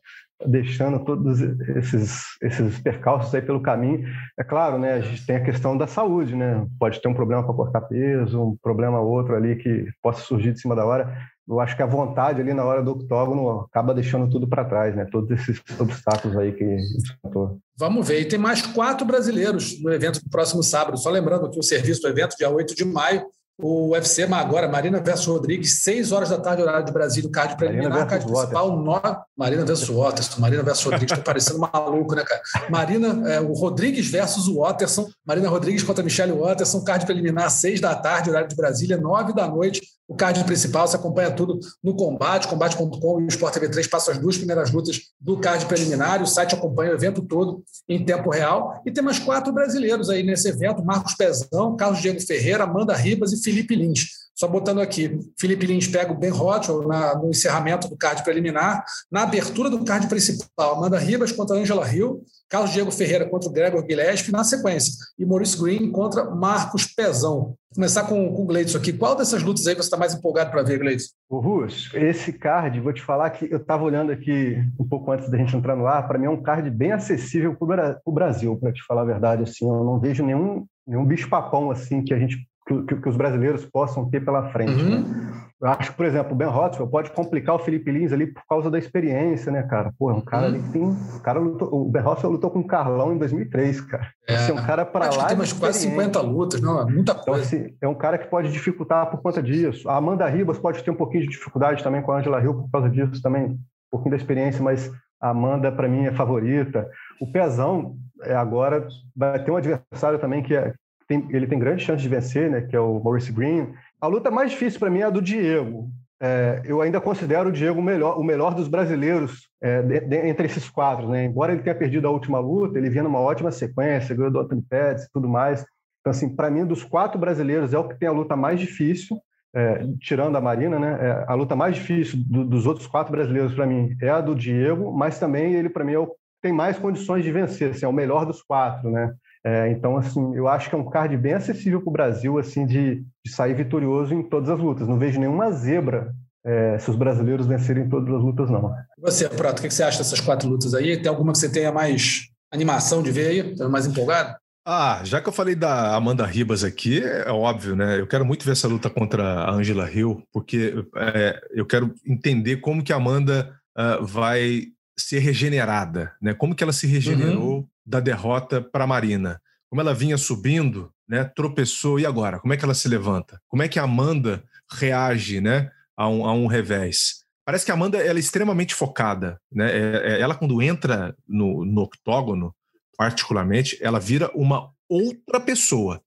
deixando todos esses, esses percalços aí pelo caminho. É claro, né, a gente tem a questão da saúde, né? Pode ter um problema para cortar peso, um problema outro ali que possa surgir de cima da hora. Eu acho que a vontade ali na hora do octógono acaba deixando tudo para trás, né? Todos esses obstáculos aí que enfrentou. Vamos ver. E tem mais quatro brasileiros no evento do próximo sábado. Só lembrando que o serviço do evento, dia 8 de maio, o UFC agora, Marina versus Rodrigues, 6 horas da tarde, horário de Brasília, o card preliminar, card principal, 9. Marina versus Watterson, Marina versus Rodrigues, estou parecendo maluco, né, cara? Marina, é, o Rodrigues versus o Watterson, Marina Rodrigues contra Michelle Watterson, card preliminar, 6 da tarde, horário de Brasília, 9 da noite, o card principal, você acompanha tudo no Combate, combate.com e o Sport TV 3 passa as duas primeiras lutas do card preliminar, o site acompanha o evento todo em tempo real, e tem mais quatro brasileiros aí nesse evento, Marcos Pezão, Carlos Diego Ferreira, Amanda Ribas e Felipe Lins. Só botando aqui, Felipe Lins pega o Ben Rothwell no encerramento do card preliminar, na abertura do card principal, Amanda Ribas contra Angela Hill, Carlos Diego Ferreira contra o Gregor Gillespie na sequência, e Maurice Green contra Marcos Pezão. Vou começar com, com o Gleidson aqui. Qual dessas lutas aí você está mais empolgado para ver, Gleidson? O Rus, esse card, vou te falar que eu estava olhando aqui um pouco antes da gente entrar no ar, para mim é um card bem acessível para o Brasil, para te falar a verdade. Assim, eu não vejo nenhum, nenhum bicho-papão assim que a gente que, que, os brasileiros possam ter pela frente. Uhum. Né? eu acho que, por exemplo, o Ben Rothwell pode complicar o Felipe Lins ali por causa da experiência, né, cara? Pô, é um cara hum. ali que tem. O, cara lutou, o Ben Rothwell lutou com o Carlão em 2003, cara. É, é um cara para lá. Tem umas quase 50 lutas, não, é muita então, coisa. Então, assim, é um cara que pode dificultar por conta disso. A Amanda Ribas pode ter um pouquinho de dificuldade também com a Angela Hill por causa disso também, um pouquinho da experiência, mas a Amanda, para mim, é favorita. O Pezão, é, agora, vai ter um adversário também que é, tem, ele tem grande chance de vencer, né, que é o Maurice Green. A luta mais difícil para mim é a do Diego. É, eu ainda considero o Diego melhor, o melhor dos brasileiros é, de, de, entre esses quatro. Né? Embora ele tenha perdido a última luta, ele vinha numa ótima sequência, ganhou do Anthony Pettis e tudo mais. Então, assim, para mim, dos quatro brasileiros, é o que tem a luta mais difícil, é, tirando a Marina, né? É, a luta mais difícil do, dos outros quatro brasileiros, para mim, é a do Diego, mas também ele, para mim, é o, tem mais condições de vencer, assim, é o melhor dos quatro, né? É, então, assim, eu acho que é um card bem acessível para o Brasil, assim, de, de, sair vitorioso em todas as lutas. Não vejo nenhuma zebra é, se os brasileiros vencerem todas as lutas, não. E você, Prato, o que você acha dessas quatro lutas aí? Tem alguma que você tenha mais animação de ver aí? Tá mais empolgado? Ah, já que eu falei da Amanda Ribas aqui, é óbvio, né? Eu quero muito ver essa luta contra a Angela Hill, porque é, eu quero entender como que a Amanda uh, vai ser regenerada, né? Como que ela se regenerou uhum. Da derrota para a Marina? Como ela vinha subindo, né? Tropeçou e agora? Como é que ela se levanta? Como é que a Amanda reage, né? A um, a um revés? Parece que a Amanda ela é extremamente focada, né? É, é, ela quando entra no, no octógono, particularmente, ela vira uma outra pessoa.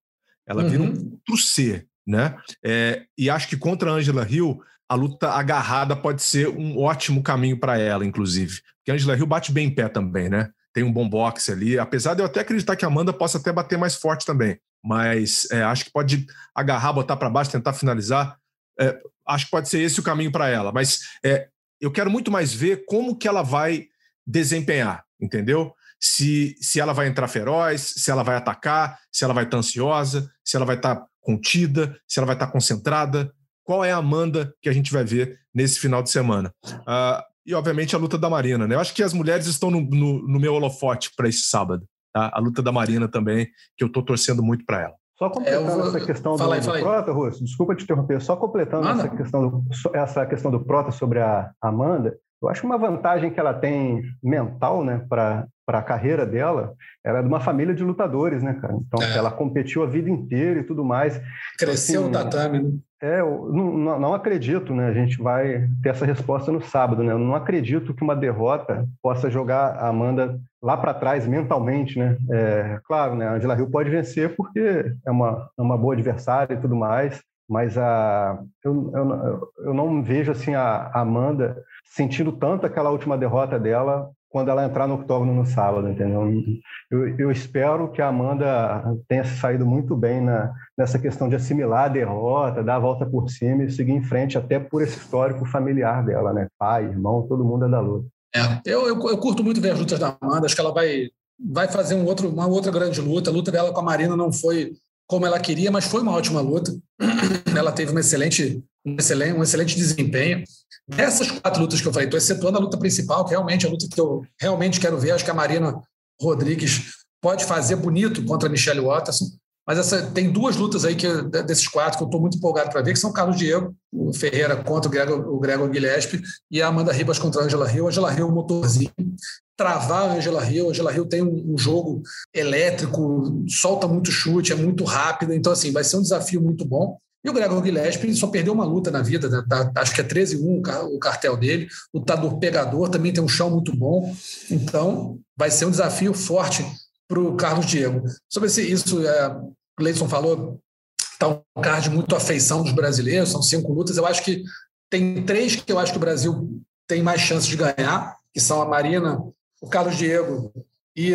Ela uhum. vira um uhum. outro ser, né? É, e acho que contra a Angela Hill a luta agarrada pode ser um ótimo caminho para ela, inclusive. Porque a Angela Hill bate bem em pé também, né? Tem um bom boxe ali. Apesar de eu até acreditar que a Amanda possa até bater mais forte também. Mas é, acho que pode agarrar, botar para baixo, tentar finalizar. É, acho que pode ser esse o caminho para ela. Mas é, eu quero muito mais ver como que ela vai desempenhar, entendeu? Se, se ela vai entrar feroz, se ela vai atacar, se ela vai estar ansiosa, se ela vai estar contida, se ela vai estar concentrada qual é a Amanda que a gente vai ver nesse final de semana. Uh, e, obviamente, a luta da Marina. Né? Eu acho que as mulheres estão no, no, no meu holofote para esse sábado. Tá? A luta da Marina também, que eu estou torcendo muito para ela. Só completando é, vou... essa questão fala do, aí, do Prota, Russo, desculpa te interromper, só completando essa questão, do, essa questão do Prota sobre a Amanda, eu acho que uma vantagem que ela tem mental, né, para para a carreira dela, ela é de uma família de lutadores, né, cara? Então, é. ela competiu a vida inteira e tudo mais. Cresceu então, assim, o tatame, né? É, eu não, não, acredito, né? A gente vai ter essa resposta no sábado, né? Eu não acredito que uma derrota possa jogar a Amanda lá para trás mentalmente, né? É, claro, né? A Angela Hill pode vencer porque é uma, é uma boa adversária e tudo mais, mas a, eu, eu, eu não vejo assim a Amanda sentindo tanto aquela última derrota dela quando ela entrar no octógono no sábado, entendeu? Eu, eu, espero que a Amanda tenha saído muito bem na, nessa questão de assimilar a derrota, dar a volta por cima e seguir em frente, até por esse histórico familiar dela, né? Pai, irmão, todo mundo é da luta. É, eu, eu, eu curto muito ver as lutas da Amanda, acho que ela vai, vai fazer um outro, uma outra grande luta. A luta dela com a Marina não foi como ela queria, mas foi uma ótima luta. Ela teve uma excelente, um, excelente, um excelente desempenho. Dessas quatro lutas que eu falei, estou excetuando a luta principal, que realmente é a luta que eu realmente quero ver. Acho que a Marina Rodrigues pode fazer bonito contra a Michelle Watterson. Mas essa, tem duas lutas aí que, desses quatro que eu estou muito empolgado para ver, que são o Carlos Diego, o Ferreira contra o Gregor, o Gregor Gillespie e a Amanda Ribas contra a Angela Hill. Angela Hill, um motorzinho. Travar a Angela Hill. A Angela Hill tem um, um, jogo elétrico, solta muito chute, é muito rápida. Então, assim, vai ser um desafio muito bom. E o Gregor Gillespie só perdeu uma luta na vida, né? tá, acho que é 13-1 o cartel dele. Lutador pegador, também tem um chão muito bom. Então, vai ser um desafio forte para o Carlos Diego. Sobre esse, isso, é, o Leidson falou, está um card muito afeição dos brasileiros, são cinco lutas. Eu acho que tem três que eu acho que o Brasil tem mais chances de ganhar, que são a Marina, o Carlos Diego e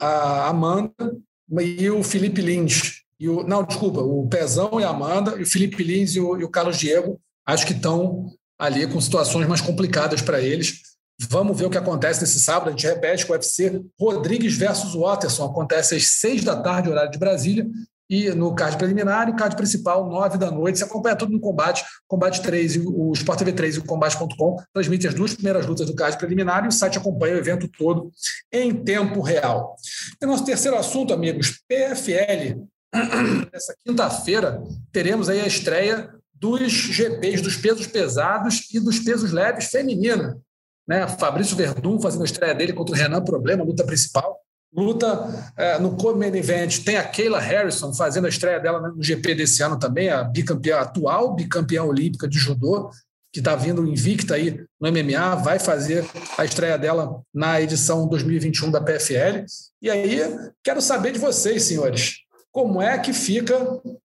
a Amanda, e o Felipe Lins e o, não, desculpa, o Pezão e a Amanda, e o Felipe Lins e o, e o Carlos Diego, acho que estão ali com situações mais complicadas para eles. Vamos ver o que acontece nesse sábado. A gente repete com o UFC Rodrigues versus Watterson. Acontece às seis da tarde, horário de Brasília. E no card preliminar e card principal, nove da noite. Você acompanha tudo no Combate, Combate 3, o Sport TV 3 e o Combate.com transmitem as duas primeiras lutas do card preliminar e o site acompanha o evento todo em tempo real. E nosso terceiro assunto, amigos, PFL Nessa quinta-feira, teremos aí a estreia dos GPs, dos pesos pesados e dos pesos leves feminina. Né? Fabrício Verdun fazendo a estreia dele contra o Renan Problema, luta principal. Luta é, no Co-Main Event, tem a Kayla Harrison fazendo a estreia dela no GP desse ano também, a bicampeã, atual bicampeã olímpica de judô, que está vindo invicta aí no MMA, vai fazer a estreia dela na edição 2021 da PFL. E aí, quero saber de vocês, senhores, como é que fica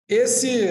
esse,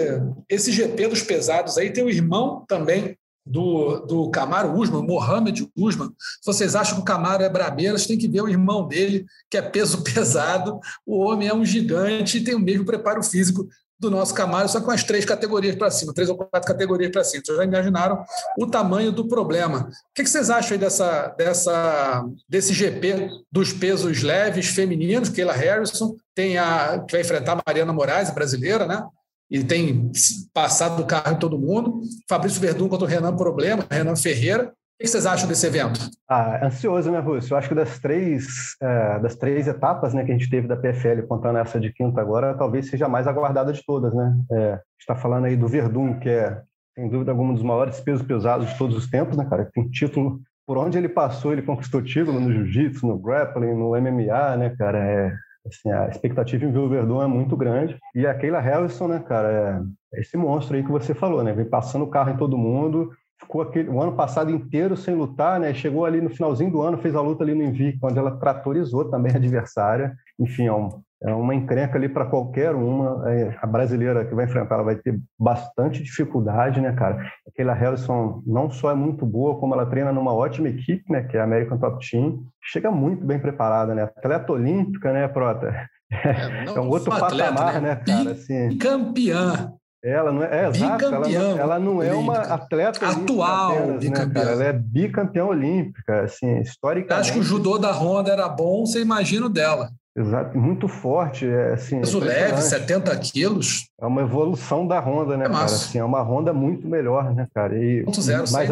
esse GP dos pesados aí? Tem o irmão também do, do Camaro Usman, Mohamed Usman. Se vocês acham que o Camaro é brabeiro, vocês têm que ver o irmão dele, que é peso pesado. O homem é um gigante e tem o mesmo preparo físico do nosso Camaro, só com as três categorias para cima, três ou quatro categorias para cima. Vocês já imaginaram o tamanho do problema. O que vocês acham aí dessa, dessa, desse GP dos pesos leves femininos? Keila Harrison tem a, que vai enfrentar a Mariana Moraes, brasileira, né? E tem passado do carro em todo mundo. Fabrício Verdun contra o Renan Problema, Renan Ferreira. O que vocês acham desse evento? Ah, ansioso, né, Rússio? Eu acho que das três, é, das três etapas né, que a gente teve da PFL, contando essa de quinta agora, talvez seja a mais aguardada de todas, né? É, está falando aí do Verdun, que é, sem dúvida, um dos maiores pesos pesados de todos os tempos, né, cara? Tem título por onde ele passou, ele conquistou título no jiu-jitsu, no grappling, no MMA, né, cara? É, Assim, a expectativa em Verdun é muito grande. E a Keila Harrison, né, cara, é esse monstro aí que você falou, né? Vem passando o carro em todo mundo, ficou aquele, o ano passado inteiro sem lutar, né? Chegou ali no finalzinho do ano, fez a luta ali no Invicto, onde ela tratorizou também a adversária. Enfim, é um, é uma encrenca ali para qualquer uma. É, a brasileira que vai enfrentar ela vai ter bastante dificuldade, né, cara? Aquela Harrison não só é muito boa, como ela treina numa ótima equipe, né, que é a American Top Team. Chega muito bem preparada, né? Atleta olímpica, né, Prota? É, é um outro atleta, patamar, né, né cara? Assim, campeã. Ela não é, é exato, ela não, ela não é uma atleta atual apenas. Né, ela é bicampeã olímpica, assim, historicamente. Acho que o judô da Honda era bom, você imagina o dela. Exato, muito forte. É, assim, Peso leve, 70 quilos. É uma evolução da Honda, né, é cara? Assim, é uma Honda muito melhor, né, cara? E, zero, mais,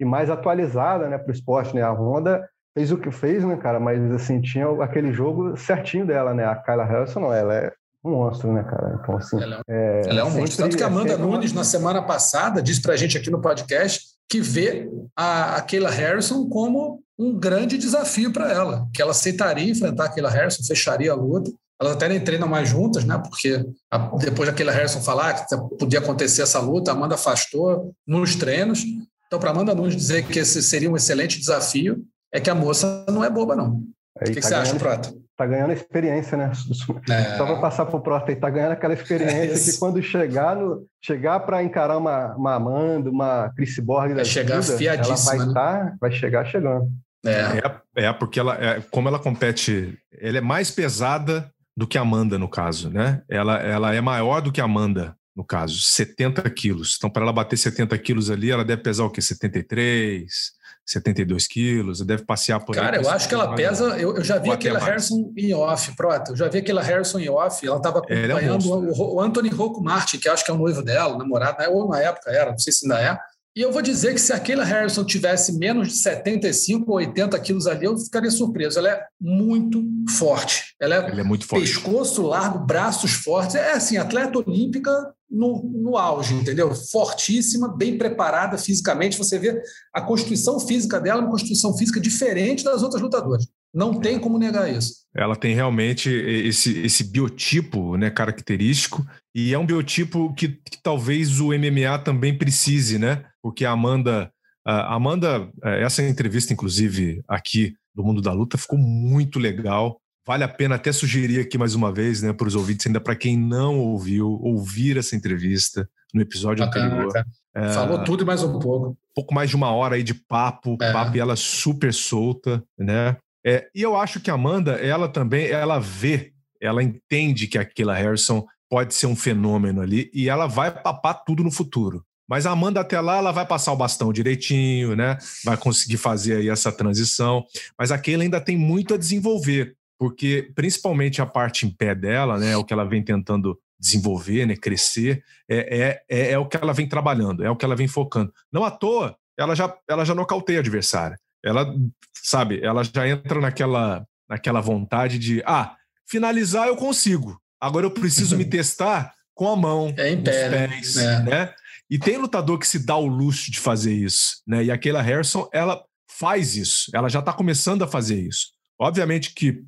e mais atualizada né, para o esporte, né? A Honda fez o que fez, né, cara? Mas, assim, tinha aquele jogo certinho dela, né? A Kyla Harrison, não, ela é um monstro, né, cara? Então, assim. Ela é, ela é um monstro. Tanto que a Amanda Nunes, uma... na semana passada, disse pra gente aqui no podcast que vê a, a Kayla Harrison como um grande desafio para ela, que ela aceitaria enfrentar a Kayla Harrison, fecharia a luta. Elas até nem treinam mais juntas, né? Porque a, depois da Kayla Harrison falar que podia acontecer essa luta, a Amanda afastou nos treinos. Então, para Amanda Nunes dizer que esse seria um excelente desafio, é que a moça não é boba, não. Aí, o que, tá que você acha, Prata? Tá ganhando experiência, né? É. Só para passar para o Prota, tá ganhando aquela experiência é que quando chegar no chegar para encarar uma, uma Amanda, uma Chris Borg da chegar vida, ela vai né? Tá, vai chegar chegando. É. é, é porque ela, é, como ela compete, ela é mais pesada do que a Amanda, no caso, né? Ela, ela é maior do que a Amanda, no caso, 70 quilos. Então, para ela bater 70 quilos ali, ela deve pesar o quê? 73, 72 quilos, deve passear por Cara, aí, eu acho que ela pesa. Eu, eu já vi aquela Harrison em off, Prota. Eu já vi aquela Harrison em off. Ela estava acompanhando é um o, o, Anthony Rocco Martin, que acho que é o noivo dela, namorado, né? ou na época era, não sei se ainda é. E eu vou dizer que se aquela Harrison tivesse menos de 75 ou 80 quilos ali, eu ficaria surpreso. Ela é muito forte. Ela é, Ela é muito forte. Pescoço largo, braços fortes. É assim, atleta olímpica no, no auge, entendeu? Fortíssima, bem preparada fisicamente. Você vê a constituição física dela, uma constituição física diferente das outras lutadoras. Não tem como negar isso. Ela tem realmente esse, esse biotipo né, característico, e é um biotipo que, que talvez o MMA também precise, né? Porque a Amanda, a Amanda, é, essa entrevista, inclusive, aqui do Mundo da Luta, ficou muito legal. Vale a pena até sugerir aqui mais uma vez, né, para os ouvintes, ainda para quem não ouviu, ouvir essa entrevista no episódio Bacana, anterior. É, Falou tudo e mais um pouco. Um pouco mais de uma hora aí de papo, é. papo e ela super solta, né? É, e eu acho que a Amanda, ela também, ela vê, ela entende que aquela Harrison pode ser um fenômeno ali e ela vai papar tudo no futuro. Mas a Amanda até lá, ela vai passar o bastão direitinho, né? Vai conseguir fazer aí essa transição. Mas a Keila ainda tem muito a desenvolver, porque principalmente a parte em pé dela, né? O que ela vem tentando desenvolver, né? Crescer, é, é, é, é o que ela vem trabalhando, é o que ela vem focando. Não à toa, ela já, ela já nocauteia a adversária ela, sabe, ela já entra naquela, naquela vontade de, ah, finalizar eu consigo. Agora eu preciso me testar com a mão, é em pé, né? pés, né? né? E tem lutador que se dá o luxo de fazer isso, né? E a Kayla Harrison, ela faz isso, ela já está começando a fazer isso. Obviamente que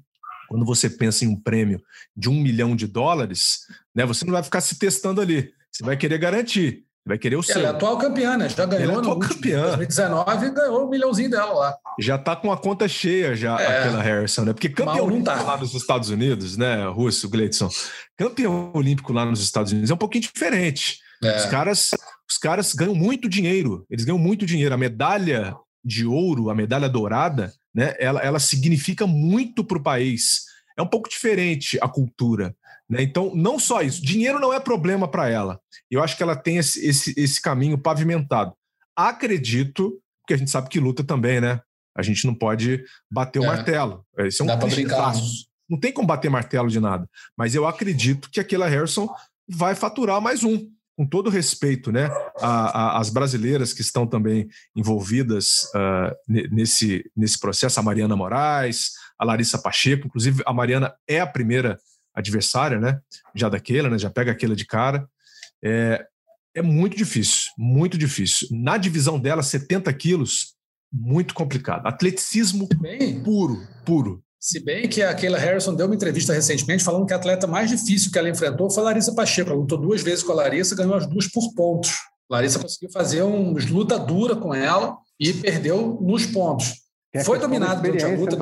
quando você pensa em um prêmio de um milhão de dólares, né, você não vai ficar se testando ali. Você vai querer garantir, vai querer o seu. Ela é atual campeã, né? Já ganhou ela é atual no campeã. 2019 e ganhou um milhãozinho dela lá. Já tá com a conta cheia já É. aquela Harrison, né? Porque campeão não olímpico tá. lá nos Estados Unidos, né, Russo, Gleidson? Campeão olímpico lá nos Estados Unidos é um pouquinho diferente. Os É. caras, os caras ganham muito dinheiro. Eles ganham muito dinheiro. A medalha de ouro, a medalha dourada, né? Ela, ela significa muito para o país. É um pouco diferente a cultura. Né? Então, não só isso. Dinheiro não é problema para ela. Eu acho que ela tem esse, esse, esse caminho pavimentado. Acredito, porque a gente sabe que luta também, né? A gente não pode bater o É. martelo. Esse é um Dá pra brincar. clichêzaço. Não tem como bater martelo de nada. Mas eu acredito que aquela Harrison vai faturar mais um. Com todo respeito, né? a- a- as brasileiras que estão também envolvidas ne- nesse, nesse processo, a Mariana Moraes, a Larissa Pacheco, inclusive a Mariana é a primeira adversária, né? Já daquela, né? Já pega aquela de cara. É, é muito difícil, muito difícil. Na divisão dela, 70 quilos, muito complicado. Atleticismo Bem, puro, puro. Se bem que a Kayla Harrison deu uma entrevista recentemente falando que a atleta mais difícil que ela enfrentou foi a Larissa Pacheco. Ela lutou duas vezes com a Larissa, ganhou as duas por pontos. A Larissa conseguiu fazer uma luta dura com ela e perdeu nos pontos. A Foi dominado durante a luta.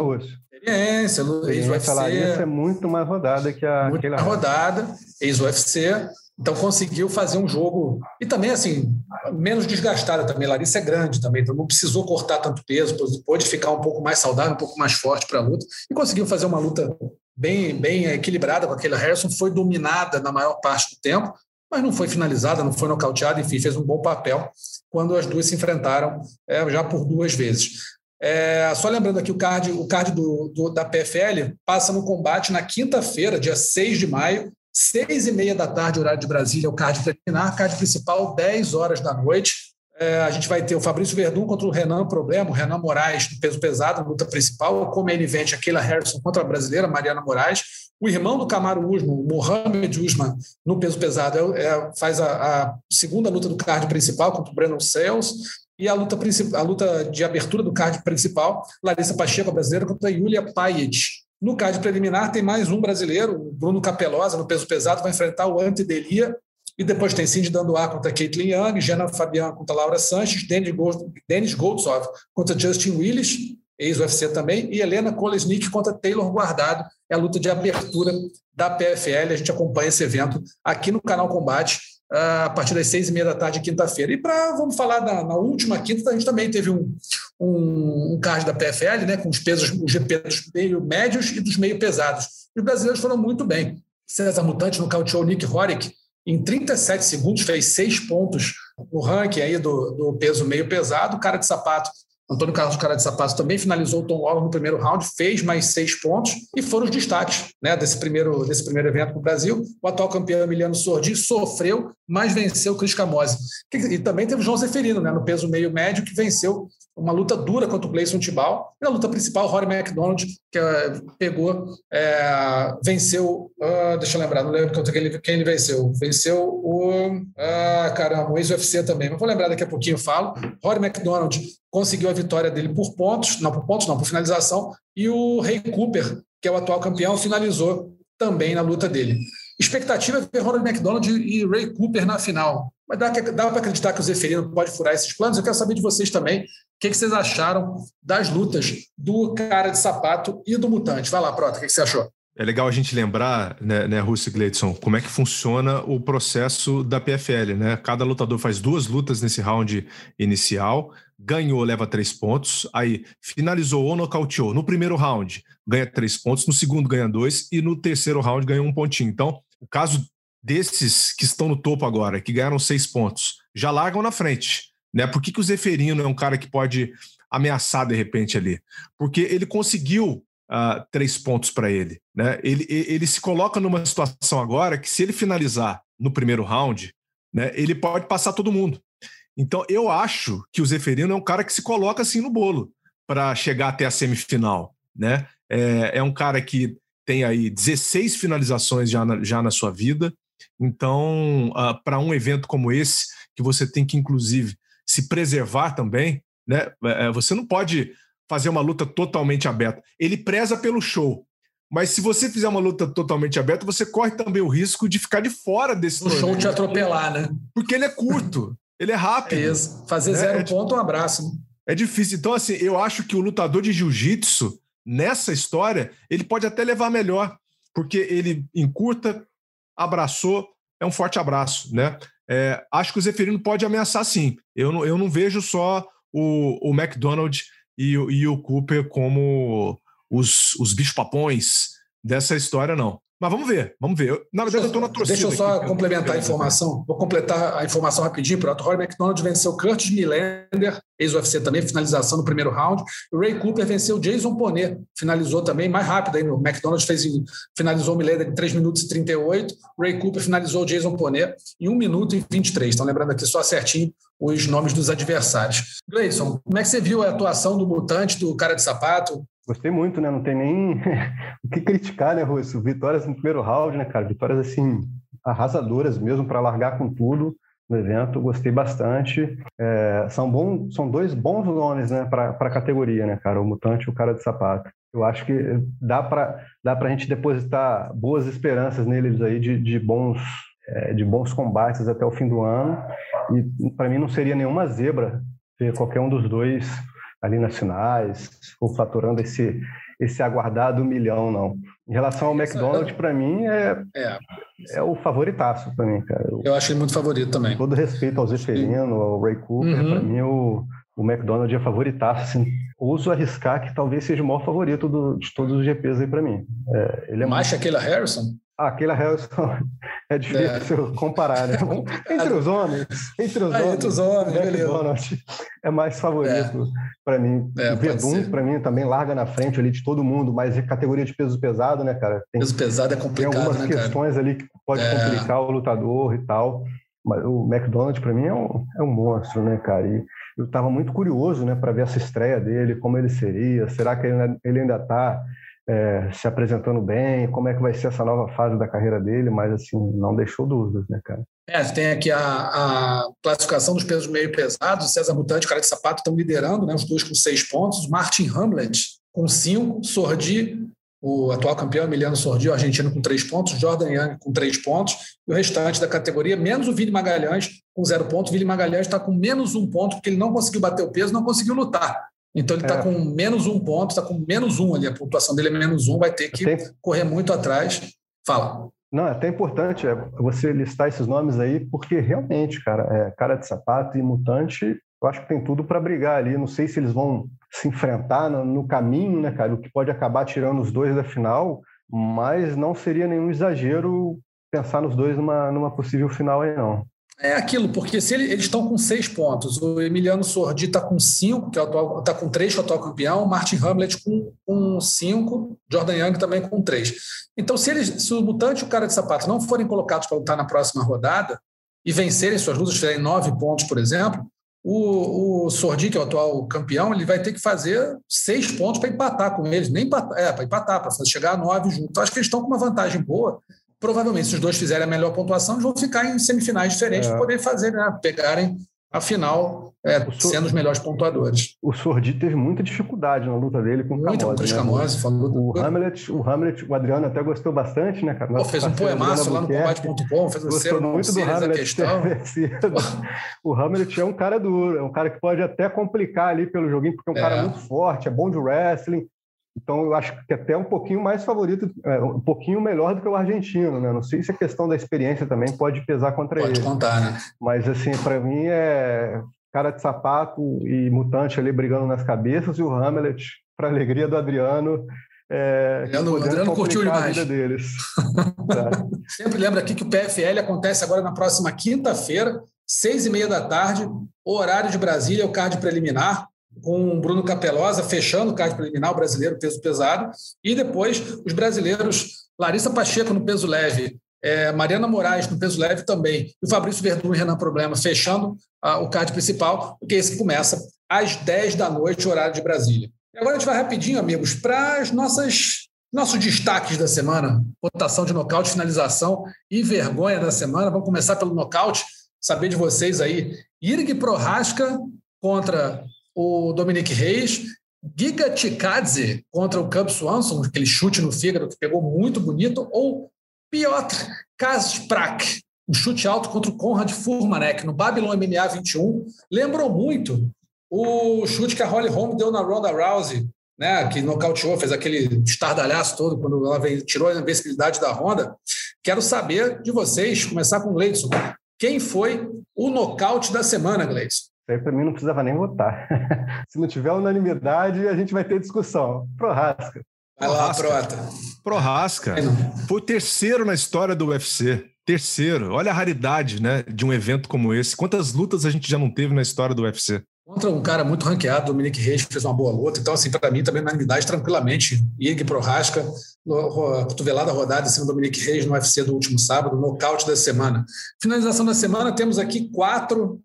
Experiência, a Larissa é ex-UFC, muito mais rodada que a Harrison. rodada, ex-UFC. Então conseguiu fazer um jogo. E também, assim, menos desgastada também. Larissa é grande também, então não precisou cortar tanto peso, pôde ficar um pouco mais saudável, um pouco mais forte para a luta. E conseguiu fazer uma luta bem, bem equilibrada com aquela Harrison. Foi dominada na maior parte do tempo, mas não foi finalizada, não foi nocauteada, enfim, fez um bom papel quando as duas se enfrentaram é, já por duas vezes. É, só lembrando aqui, o card, o card do, do- da PFL passa no combate na quinta-feira, dia 6 de maio, seis e meia da tarde, horário de Brasília, o card preliminar, card principal, 10 horas da noite. É, a gente vai ter o Fabrício Verdun contra o Renan Problema, o Renan Moraes, no peso pesado, luta principal, como main event, a Keila Harrison contra a brasileira, Mariana Moraes. O irmão do Camaro Usman, o Mohamed Usman, no peso pesado, é- é- faz a, a segunda luta do card principal contra o Brandon Sales. E a luta, a luta de abertura do card principal, Larissa Pacheco, brasileira, contra Yulia Payet. No card preliminar tem mais um brasileiro, o Bruno Capelosa, no peso pesado, vai enfrentar o Ante Delia. E depois tem Cindy Dandoá contra Caitlin Young, Jana Fabian contra Laura Sanches, Denis Gold- Denis Goldsov contra Justin Willis, ex-UFC também, e Helena Kolesnik contra Taylor Guardado. É a luta de abertura da PFL. A gente acompanha esse evento aqui no canal Combate a partir das seis e meia da tarde, quinta-feira. E para vamos falar da, na última quinta, a gente também teve um, um, um card da PFL, né, com os pesos, o GP dos meio médios e dos meio pesados. Os brasileiros foram muito bem. César Mutante nocauteou Nick Horick em 37 segundos, fez seis pontos no ranking aí do, do peso meio pesado. Cara de sapato, Antônio Carlos Cara de Sapato também finalizou o Tom Waller no primeiro round, fez mais seis pontos e foram os destaques né, desse, primeiro, desse primeiro evento no Brasil. O atual campeão Emiliano Sordi sofreu, mas venceu o Cris Camose. E também teve o João Zeferino, né, no peso meio médio, que venceu uma luta dura contra o Gleison Tibal. E na luta principal, Rory McDonald, que eh, pegou, eh, venceu, ah, deixa eu lembrar, não lembro contra quem ele, quem ele venceu. Venceu o, ah, caramba, o ex-UFC também, mas vou lembrar daqui a pouquinho, eu falo. Rory McDonald conseguiu a vitória dele por pontos, não por pontos, não, por finalização, e o Ray Cooper, que é o atual campeão, finalizou também na luta dele. Expectativa é ver Ronald McDonald e Ray Cooper na final. Mas dá, dá para acreditar que o Zeferino pode furar esses planos? Eu quero saber de vocês também. O que, que vocês acharam das lutas do cara de sapato e do mutante? Vai lá, Prota, o que, que você achou? É legal a gente lembrar, né, né Russo e Gleidson, como é que funciona o processo da PFL, né? Cada lutador faz duas lutas nesse round inicial, ganhou, leva três pontos, aí finalizou ou nocauteou no primeiro round, ganha três pontos, no segundo ganha dois e no terceiro round ganha um pontinho. Então, o caso desses que estão no topo agora, que ganharam seis pontos, já largam na frente, né? Por que, que o Zeferino é um cara que pode ameaçar de repente ali? Porque ele conseguiu Uh, três pontos para ele. Né? Ele, ele se coloca numa situação agora que, se ele finalizar no primeiro round, né, ele pode passar todo mundo. Então, eu acho que o Zeferino é um cara que se coloca assim no bolo para chegar até a semifinal. Né? É, é, um cara que tem aí 16 finalizações já na, já na sua vida. Então, uh, para um evento como esse, que você tem que, inclusive, se preservar também, né? É, é, você não pode fazer uma luta totalmente aberta. Ele preza pelo show. Mas se você fizer uma luta totalmente aberta, você corre também o risco de ficar de fora desse O show te atropelar, né? Porque ele é curto, ele é rápido. É isso. Fazer zero é, ponto, um abraço. Né? É difícil. Então, assim, eu acho que o lutador de jiu-jitsu, nessa história, ele pode até levar melhor, porque ele encurta, abraçou, é um forte abraço, né? É, acho que o Zeferino pode ameaçar sim. Eu não, eu não vejo só o, o McDonald e, e o Cooper como os, os bichos-papões dessa história, não. Mas vamos ver, vamos ver. Eu, na verdade, eu estou na torcida. Deixa eu só aqui, complementar a informação. Vou completar a informação rapidinho. Pronto, Roy McDonald venceu Curtis Millender, ex-UFC também, finalização no primeiro round. O Ray Cooper venceu Jason Ponet, finalizou também mais rápido. Aí, o McDonald fez, finalizou o Millender em 3 minutos e 38. O Ray Cooper finalizou o Jason Ponet em 1 minuto e 23. Estão lembrando aqui só certinho os nomes dos adversários. Gleison, como é que você viu a atuação do Mutante, do cara de sapato? Gostei muito, né? Não tem nem o que criticar, né, Russo? Vitórias no primeiro round, né, cara? Vitórias, assim, arrasadoras mesmo, para largar com tudo no evento. Gostei bastante. É, são, bom, são dois bons nomes, né, para a categoria, né, cara? O Mutante e o Cara de Sapato. Eu acho que dá para dá a gente depositar boas esperanças neles aí de, de bons é, de bons combates até o fim do ano. E para mim não seria nenhuma zebra ver qualquer um dos dois ali nas finais, ou faturando esse, esse aguardado milhão, não. Em relação ao McDonald's, para mim, é, é, é. o favoritaço para mim, cara. Eu, eu acho ele muito favorito também. Todo respeito ao Zeferino, ao Ray Cooper, uhum. para mim o, o McDonald's é favoritaço. Assim, ouso arriscar que talvez seja o maior favorito do, de todos os GPs aí para mim. É, ele é Mais aquele Harrison? Ah, Keila Harrison é difícil é. comparar, né? Entre os homens, entre os ah, homens, entre os homens beleza. é mais favorito é. para mim. É, o Verdun, para mim, também larga na frente ali de todo mundo, mas é categoria de peso pesado, né, cara? Tem, peso pesado é complicado, Tem algumas né, questões cara? ali que pode é. complicar o lutador e tal. Mas o McDonald's, para mim, é um, é um monstro, né, cara? E eu estava muito curioso, né, para ver essa estreia dele, como ele seria. Será que ele, ele ainda está é, se apresentando bem, como é que vai ser essa nova fase da carreira dele, mas assim, não deixou dúvidas, né, cara? É, tem aqui a, a classificação dos pesos meio pesados, César Mutante Cara de Sapato estão liderando, né, os dois com seis pontos, Martin Hamlet com cinco, Sordi, o atual campeão Emiliano Sordi, o argentino com três pontos, Jordan Young com três pontos, e o restante da categoria, menos o Vini Magalhães com zero pontos, o Vini Magalhães está com menos um ponto, porque ele não conseguiu bater o peso, não conseguiu lutar. Então ele está é. com menos um ponto, está com menos um ali, a pontuação dele é menos um, vai ter que Tem... correr muito atrás. Fala. Não, é até importante é, você listar esses nomes aí, porque realmente, cara, é, cara de sapato e mutante, eu acho que tem tudo para brigar ali. Não sei se eles vão se enfrentar no, no, caminho, né, cara? O que pode acabar tirando os dois da final, mas não seria nenhum exagero pensar nos dois numa, numa possível final aí, não. É aquilo, porque se ele, eles estão com seis pontos, o Emiliano Sordi está com cinco, que é está com três, que é o atual campeão, Martin Hamlet com, com cinco, Jordan Young também com três. Então, se, eles, se o Mutante e o cara de sapato não forem colocados para lutar na próxima rodada e vencerem suas lutas, fizerem nove pontos, por exemplo, o, o Sordi, que é o atual campeão, ele vai ter que fazer seis pontos para empatar com eles, nem empatar, é, para empatar, para chegar a nove juntos. Então, acho que eles estão com uma vantagem boa provavelmente, se os dois fizerem a melhor pontuação, eles vão ficar em semifinais diferentes é. para poder fazer, né, pegarem a final é, sendo os melhores pontuadores. O Sordi teve muita dificuldade na luta dele com o Muita contra os Camose. Né? Falou o, Hamlet, o Hamlet, o Adriano até gostou bastante, né, cara? Pô, fez um poemaço lá no combate.com, fez um Gostou muito do Hamlet questão. o Hamlet é um cara duro, é um cara que pode até complicar ali pelo joguinho, porque é um é. cara muito forte, é bom de wrestling, então, eu acho que até um pouquinho mais favorito, é, um pouquinho melhor do que o argentino, né? Não sei se a questão da experiência também pode pesar contra pode ele. Pode contar, né? Mas, assim, para mim é cara de sapato e mutante ali brigando nas cabeças e o Hamlet, para alegria do Adriano, é, Adriano, Adriano curtiu demais. deles. é. Sempre lembra aqui que o PFL acontece agora na próxima quinta-feira, seis e meia da tarde, horário de Brasília, o card preliminar com o Bruno Capelosa fechando o card preliminar, o brasileiro peso pesado, e depois os brasileiros Larissa Pacheco no peso leve, é, Mariana Moraes no peso leve também, e o Fabrício Verdun e Renan Problema fechando ah, o card principal, porque esse começa às 10 da noite, horário de Brasília. E agora a gente vai rapidinho, amigos, para as nossas nossos destaques da semana, votação de nocaute, finalização e vergonha da semana. Vamos começar pelo nocaute. saber de vocês aí. Irg Prohaska contra o Dominic Reis, Giga Chikadze contra o Cub Swanson, aquele chute no fígado que pegou muito bonito, ou Piotr Kasprak, um chute alto contra o Conrad Furmanek no Babylon MMA 21. Lembrou muito o chute que a Holly Holm deu na Ronda Rousey, né, que nocauteou, fez aquele estardalhaço todo quando ela veio, tirou a invencibilidade da Ronda. Quero saber de vocês, começar com o Gleison. Quem foi o nocaute da semana, Gleison? Isso aí para mim não precisava nem votar. Se não tiver unanimidade, a gente vai ter discussão. Prorrasca. Vai lá, Prota. Prorrasca. Foi o terceiro na história do UFC. Terceiro. Olha a raridade né, de um evento como esse. Quantas lutas a gente já não teve na história do UFC? Contra um cara muito ranqueado, Dominique Reis, que fez uma boa luta. Então, assim, para mim também unanimidade tranquilamente. Ig Prorrasca, cotovelada rodada em cima do Dominique Reis no UFC do último sábado, nocaute da semana. Finalização da semana, temos aqui quatro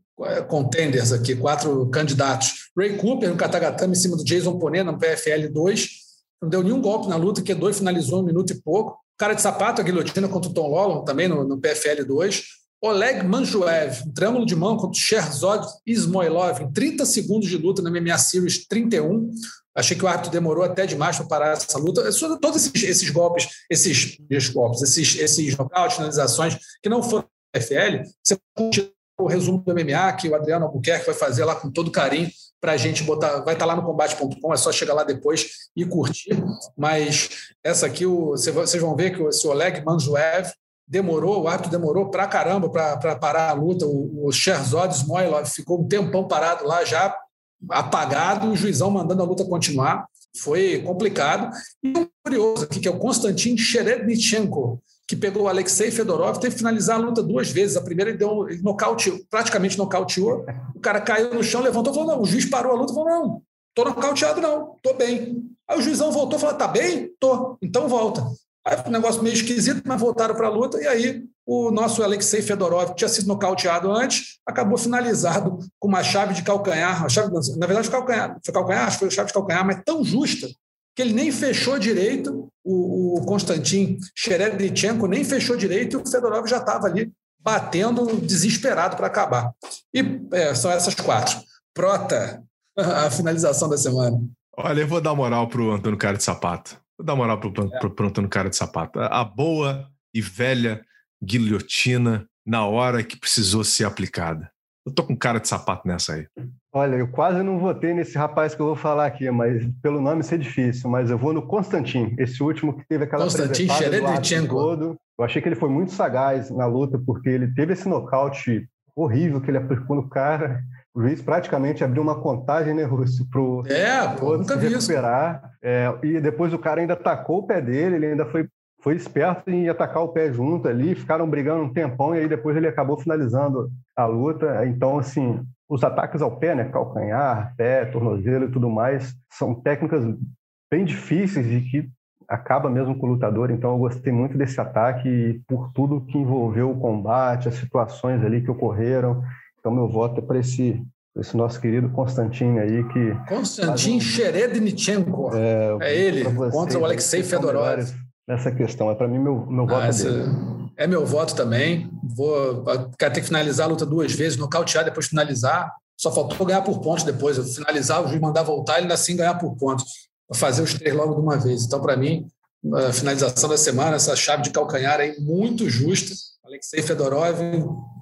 contenders aqui, quatro candidatos. Ray Cooper no Katagatame em cima do Jason Ponet no PFL 2. Não deu nenhum golpe na luta, que dois finalizou um minuto e pouco. Cara de sapato, a guilhotina contra o Tom Lollon, também no, no PFL 2. Oleg Manjuev, um trâmulo de mão contra o Sherzod Ismoilov, em 30 segundos de luta na MMA Series 31. Achei que o árbitro demorou até demais para parar essa luta. Todos esses, esses golpes, esses, esses golpes, esses, esses finalizações que não foram PFL, você pode o resumo do MMA que o Adriano Albuquerque vai fazer lá com todo carinho para a gente botar. Vai estar tá lá no combate.com, é só chegar lá depois e curtir. Mas essa aqui, vocês vão ver que esse Oleg Manjuev demorou, o árbitro demorou para caramba para parar a luta. O, o Sherzod Smoilov ficou um tempão parado lá, já apagado, o juizão mandando a luta continuar. Foi complicado. E um curioso aqui, que é o Konstantin Sherebnichenko, que pegou o Alexei Fedorov, teve que finalizar a luta duas vezes. A primeira ele deu, ele nocauteou, praticamente nocauteou. O cara caiu no chão, levantou falou: não, o juiz parou a luta falou: não, tô nocauteado, não, tô bem. Aí o juizão voltou falou: tá bem? Tô, então volta. Aí um negócio meio esquisito, mas voltaram para a luta, e aí o nosso Alexei Fedorov, que tinha sido nocauteado antes, acabou finalizado com uma chave de calcanhar, chave, na verdade, calcanhar, foi calcanhar, foi chave de calcanhar, mas tão justa que ele nem fechou direito, o, o Konstantin Sherebnichenko nem fechou direito e o Fedorov já estava ali batendo desesperado para acabar. E é, são essas quatro. Prota, a finalização da semana. Olha, eu vou dar moral para o Antônio Cara de Sapato. Vou dar moral para o Antônio Cara de Sapato. A boa e velha guilhotina na hora que precisou ser aplicada. Eu tô com cara de sapato nessa aí. Olha, eu quase não votei nesse rapaz que eu vou falar aqui, mas pelo nome ser difícil, mas eu vou no Constantin, esse último que teve aquela Constantin todo. Eu achei que ele foi muito sagaz na luta, porque ele teve esse nocaute horrível que ele aplicou no cara. O juiz praticamente abriu uma contagem, né, Rússio, pro é, pô, nunca vi recuperar. É, e depois o cara ainda tacou o pé dele, ele ainda foi foi esperto em atacar o pé junto ali, ficaram brigando um tempão e aí depois ele acabou finalizando a luta. Então, assim, os ataques ao pé, né, calcanhar, pé, tornozelo e tudo mais, são técnicas bem difíceis e que acaba mesmo com o lutador. Então, eu gostei muito desse ataque e por tudo que envolveu o combate, as situações ali que ocorreram. Então, meu voto é para esse esse nosso querido Constantin aí que Konstantin um... Sherednichenko é, é ele contra o Alexei Fedorov nessa questão. É para mim meu, meu voto ah, essa... dele. É meu voto também. Vou ter que finalizar a luta duas vezes, nocautear, depois finalizar. Só faltou ganhar por pontos depois. Eu finalizar, o juiz mandar voltar e ainda assim ganhar por pontos. fazer os três logo de uma vez. Então, para mim, a finalização da semana, essa chave de calcanhar aí muito justa. Alexei Fedorov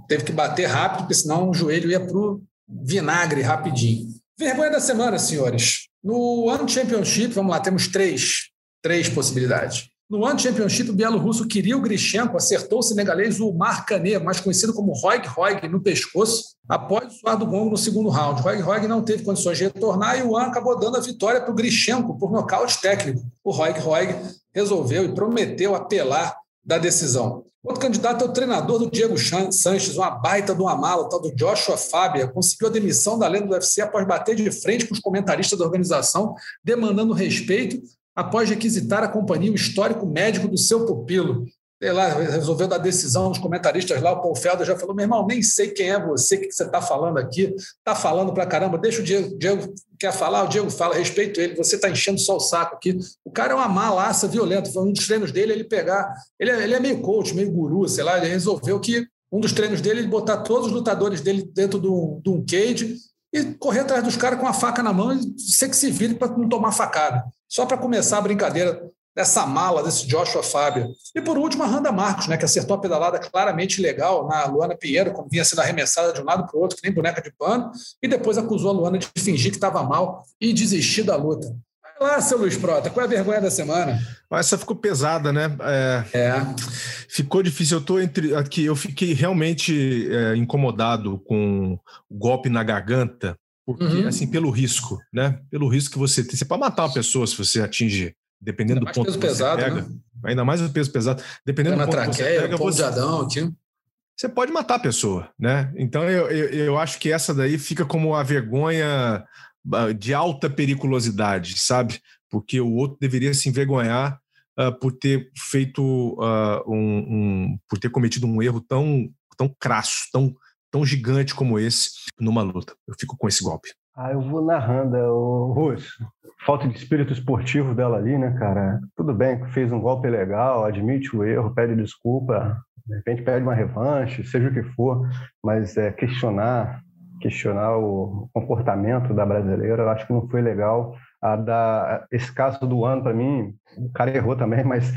teve que bater rápido, porque senão o joelho ia para o vinagre rapidinho. Vergonha da semana, senhores. No One Championship, vamos lá, temos três, três possibilidades. No One Championship, o bielorrusso Kirill Grishenko acertou o senegalês Umar Kané, mais conhecido como Roig Roig, no pescoço, após o suar do gongo no segundo round. Roig Roig não teve condições de retornar e o One acabou dando a vitória para o Grishenko por nocaute técnico. O Roig Roig resolveu e prometeu apelar da decisão. Outro candidato é o treinador do Diego Sanches, uma baita de uma mala, o tal do Joshua Fábia, conseguiu a demissão da lenda do UFC após bater de frente com os comentaristas da organização, demandando respeito após requisitar a companhia o histórico médico do seu pupilo. Sei lá, resolveu dar decisão, os comentaristas lá, o Paul Felder já falou, meu irmão, nem sei quem é você, o que você está falando aqui, está falando para caramba, deixa o Diego, Diego quer falar, o Diego fala, respeito ele, você está enchendo só o saco aqui. O cara é uma malaça violenta, foi um dos treinos dele, ele pegar, ele é, ele é meio coach, meio guru, sei lá, ele resolveu que Um dos treinos dele, ele botar todos os lutadores dele dentro de um cage e correr atrás dos caras com a faca na mão e ser que se vire para não tomar facada. Só para começar a brincadeira dessa mala desse Joshua Fábio. E por último, a Randa Marcos, né, que acertou a pedalada claramente legal na Luana Pinheiro, quando vinha sendo arremessada de um lado para o outro, que nem boneca de pano, e depois acusou a Luana de fingir que estava mal e desistir da luta. Vai lá, seu Luiz Prota, qual é a vergonha da semana? Essa ficou pesada, né? É, é. Ficou difícil. Eu tô entre aqui, eu fiquei realmente é, incomodado com o golpe na garganta, porque uhum. assim pelo risco, né? Pelo risco que você tem, você pode matar uma pessoa se você atingir dependendo do ponto peso que você pega, né? ainda mais o peso pesado, dependendo do ponto traqueia, que você pega, você, de Adão aqui. você pode matar a pessoa, né? Então eu, eu, eu acho que essa daí fica como a vergonha ah, de alta periculosidade, sabe? Porque o outro deveria se envergonhar uh, por ter feito uh, um, um, por ter cometido um erro tão tão crasso, tão tão gigante como esse numa luta. Eu fico com esse golpe. Ah, eu vou narrando, o Russo. Falta de espírito esportivo dela ali, né, cara? Tudo bem, fez um golpe legal, admite o erro, pede desculpa, de repente pede uma revanche, seja o que for, mas é, questionar, questionar o comportamento da brasileira, eu acho que não foi legal. A da, esse caso do ano, para mim, o cara errou também, mas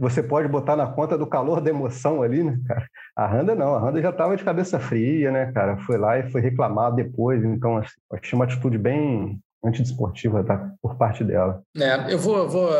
você pode botar na conta do calor da emoção ali, né, cara? A Randa não, a Randa já estava de cabeça fria, né, cara? Foi lá e foi reclamar depois, então, assim, achei uma atitude bem antidesportiva tá, por parte dela. É, eu vou. Eu vou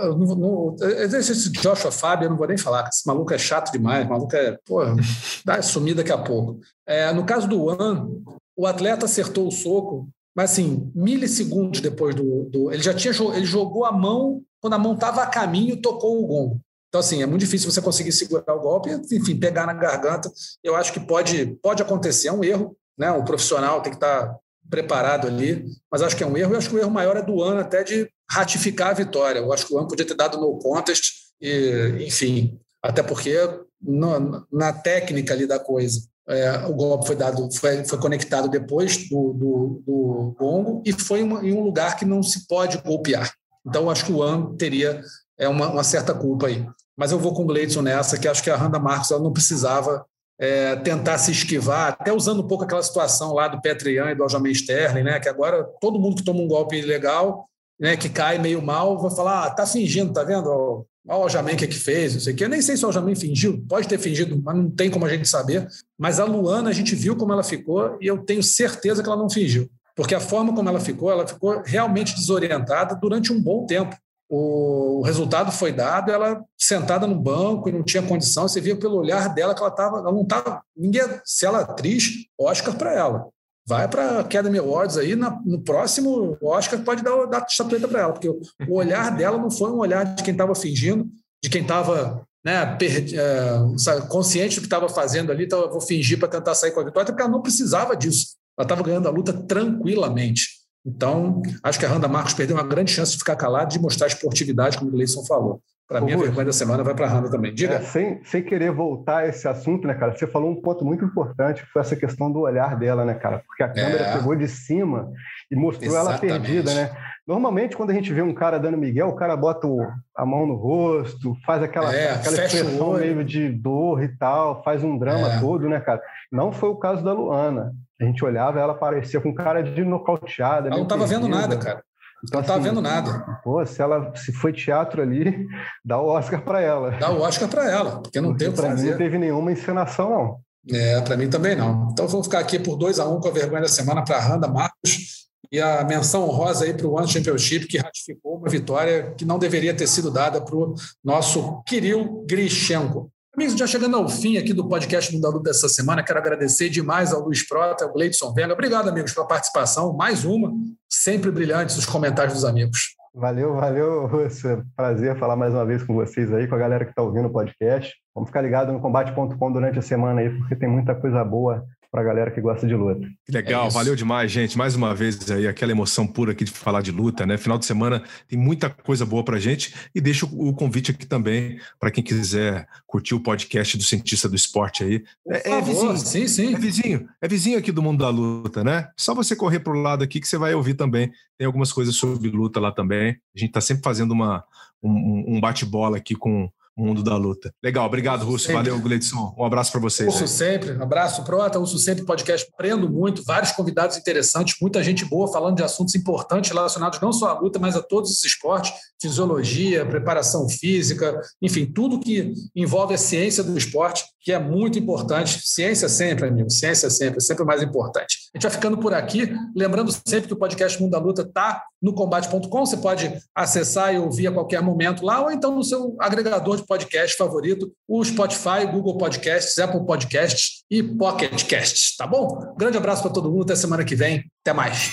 eu não, não, esse Joshua Fábio, eu não vou nem falar, esse maluco é chato demais, maluco é. Pô, vai sumir daqui a pouco. É, no caso do One, o atleta acertou o soco mas assim, milissegundos depois do, do, Ele já tinha ele jogou a mão, quando a mão estava a caminho, tocou o gongo. Então, assim, é muito difícil você conseguir segurar o golpe, enfim, pegar na garganta. Eu acho que pode, pode acontecer, é um erro, né? O profissional tem que estar preparado ali, mas acho que é um erro. Eu acho que o erro maior é do ano até de ratificar a vitória. Eu acho que o ano podia ter dado no contest, e, enfim, até porque no, na técnica ali da coisa. É, o golpe foi dado, foi, foi conectado depois do, do, do gongo e foi uma, em um lugar que não se pode golpear. Então, acho que o An teria é, uma, uma, certa culpa aí. Mas eu vou com o Gleidson nessa, que acho que a Randa Marcos ela não precisava é, tentar se esquivar, até usando um pouco aquela situação lá do Petrian e do Aljamain Sterling, né, que agora todo mundo que toma um golpe ilegal, né, que cai meio mal, vai falar, ah, tá fingindo, tá vendo? Olha o Aljamain que, é que fez, não sei o quê. Eu nem sei se o Aljamain fingiu, pode ter fingido, mas não tem como a gente saber. Mas a Luana, a gente viu como ela ficou e eu tenho certeza que ela não fingiu. Porque a forma como ela ficou, ela ficou realmente desorientada durante um bom tempo. O resultado foi dado, ela sentada no banco e não tinha condição. Você via pelo olhar dela que ela estava, ela não estava. Ninguém, se ela é atriz, Oscar para ela vai para a Academy Awards aí, na, no próximo Oscar pode dar, dar estatueta para ela, porque o, olhar dela não foi um olhar de quem estava fingindo, de quem estava né, é, consciente do que estava fazendo ali, então vou fingir para tentar sair com a vitória, porque ela não precisava disso. Ela estava ganhando a luta tranquilamente. Então, acho que a Randa Marcos perdeu uma grande chance de ficar calada, de mostrar esportividade, como o Gleison falou. Para mim, a vergonha da semana vai para a Randa também. Diga. É, sem, sem querer voltar a esse assunto, né, cara? Você falou um ponto muito importante, que foi essa questão do olhar dela, né, cara? Porque a câmera é. pegou de cima e mostrou Exatamente. ela perdida, né? Normalmente, quando a gente vê um cara dando Miguel, o cara bota a mão no rosto, faz aquela, é, aquela expressão meio de dor e tal, faz um drama é. todo, né, cara? Não foi o caso da Luana. A gente olhava, ela parecia com cara de nocauteada. Ela não estava vendo nada, cara. Então, não tá assim, vendo nada. Pô, se ela se foi teatro ali, dá o Oscar para ela. Dá o Oscar para ela, porque não porque tem o que fazer. Mim não teve nenhuma encenação, não. É, para mim também não. Então vou ficar aqui por 2 a 1 um com a vergonha da semana para a Randa Marcos e a menção honrosa aí para o One Championship, que ratificou uma vitória que não deveria ter sido dada para o nosso Kirill Grishenko. Amigos, já chegando ao fim aqui do podcast Mundo da Luta dessa semana, quero agradecer demais ao Luiz Prota, ao Gleidson Venga. Obrigado, amigos, pela participação. Mais uma, sempre brilhantes os comentários dos amigos. Valeu, valeu, Russo. Prazer falar mais uma vez com vocês aí, com a galera que está ouvindo o podcast. Vamos ficar ligado no combate.com durante a semana aí, porque tem muita coisa boa para a galera que gosta de luta. Que legal, é valeu demais, gente. Mais uma vez aí, aquela emoção pura aqui de falar de luta, né? Final de semana tem muita coisa boa para gente e deixo o convite aqui também para quem quiser curtir o podcast do Cientista do Esporte aí. É, é, vizinho, sim, sim. É vizinho, é vizinho aqui do mundo da luta, né? Só você correr para o lado aqui que você vai ouvir também. Tem algumas coisas sobre luta lá também. A gente está sempre fazendo uma, um, um bate-bola aqui com mundo da luta. Legal, obrigado, Russo. Sempre. Valeu, Gleidson. Um abraço para vocês. Uso sempre, um abraço, Prota. Uso sempre podcast. Aprendo muito, vários convidados interessantes, muita gente boa falando de assuntos importantes relacionados não só à luta, mas a todos os esportes, fisiologia, preparação física, enfim, tudo que envolve a ciência do esporte, que é muito importante. Ciência sempre, amigo, ciência sempre, sempre o mais importante. A gente vai ficando por aqui, lembrando sempre que o podcast Mundo da Luta está no combate.com, você pode acessar e ouvir a qualquer momento lá, ou então no seu agregador de podcast favorito, o Spotify, Google Podcasts, Apple Podcasts e Pocket Casts, tá bom? Grande abraço para todo mundo, até semana que vem, até mais.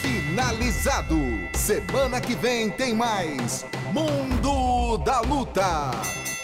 Finalizado. Semana que vem tem mais Mundo da Luta.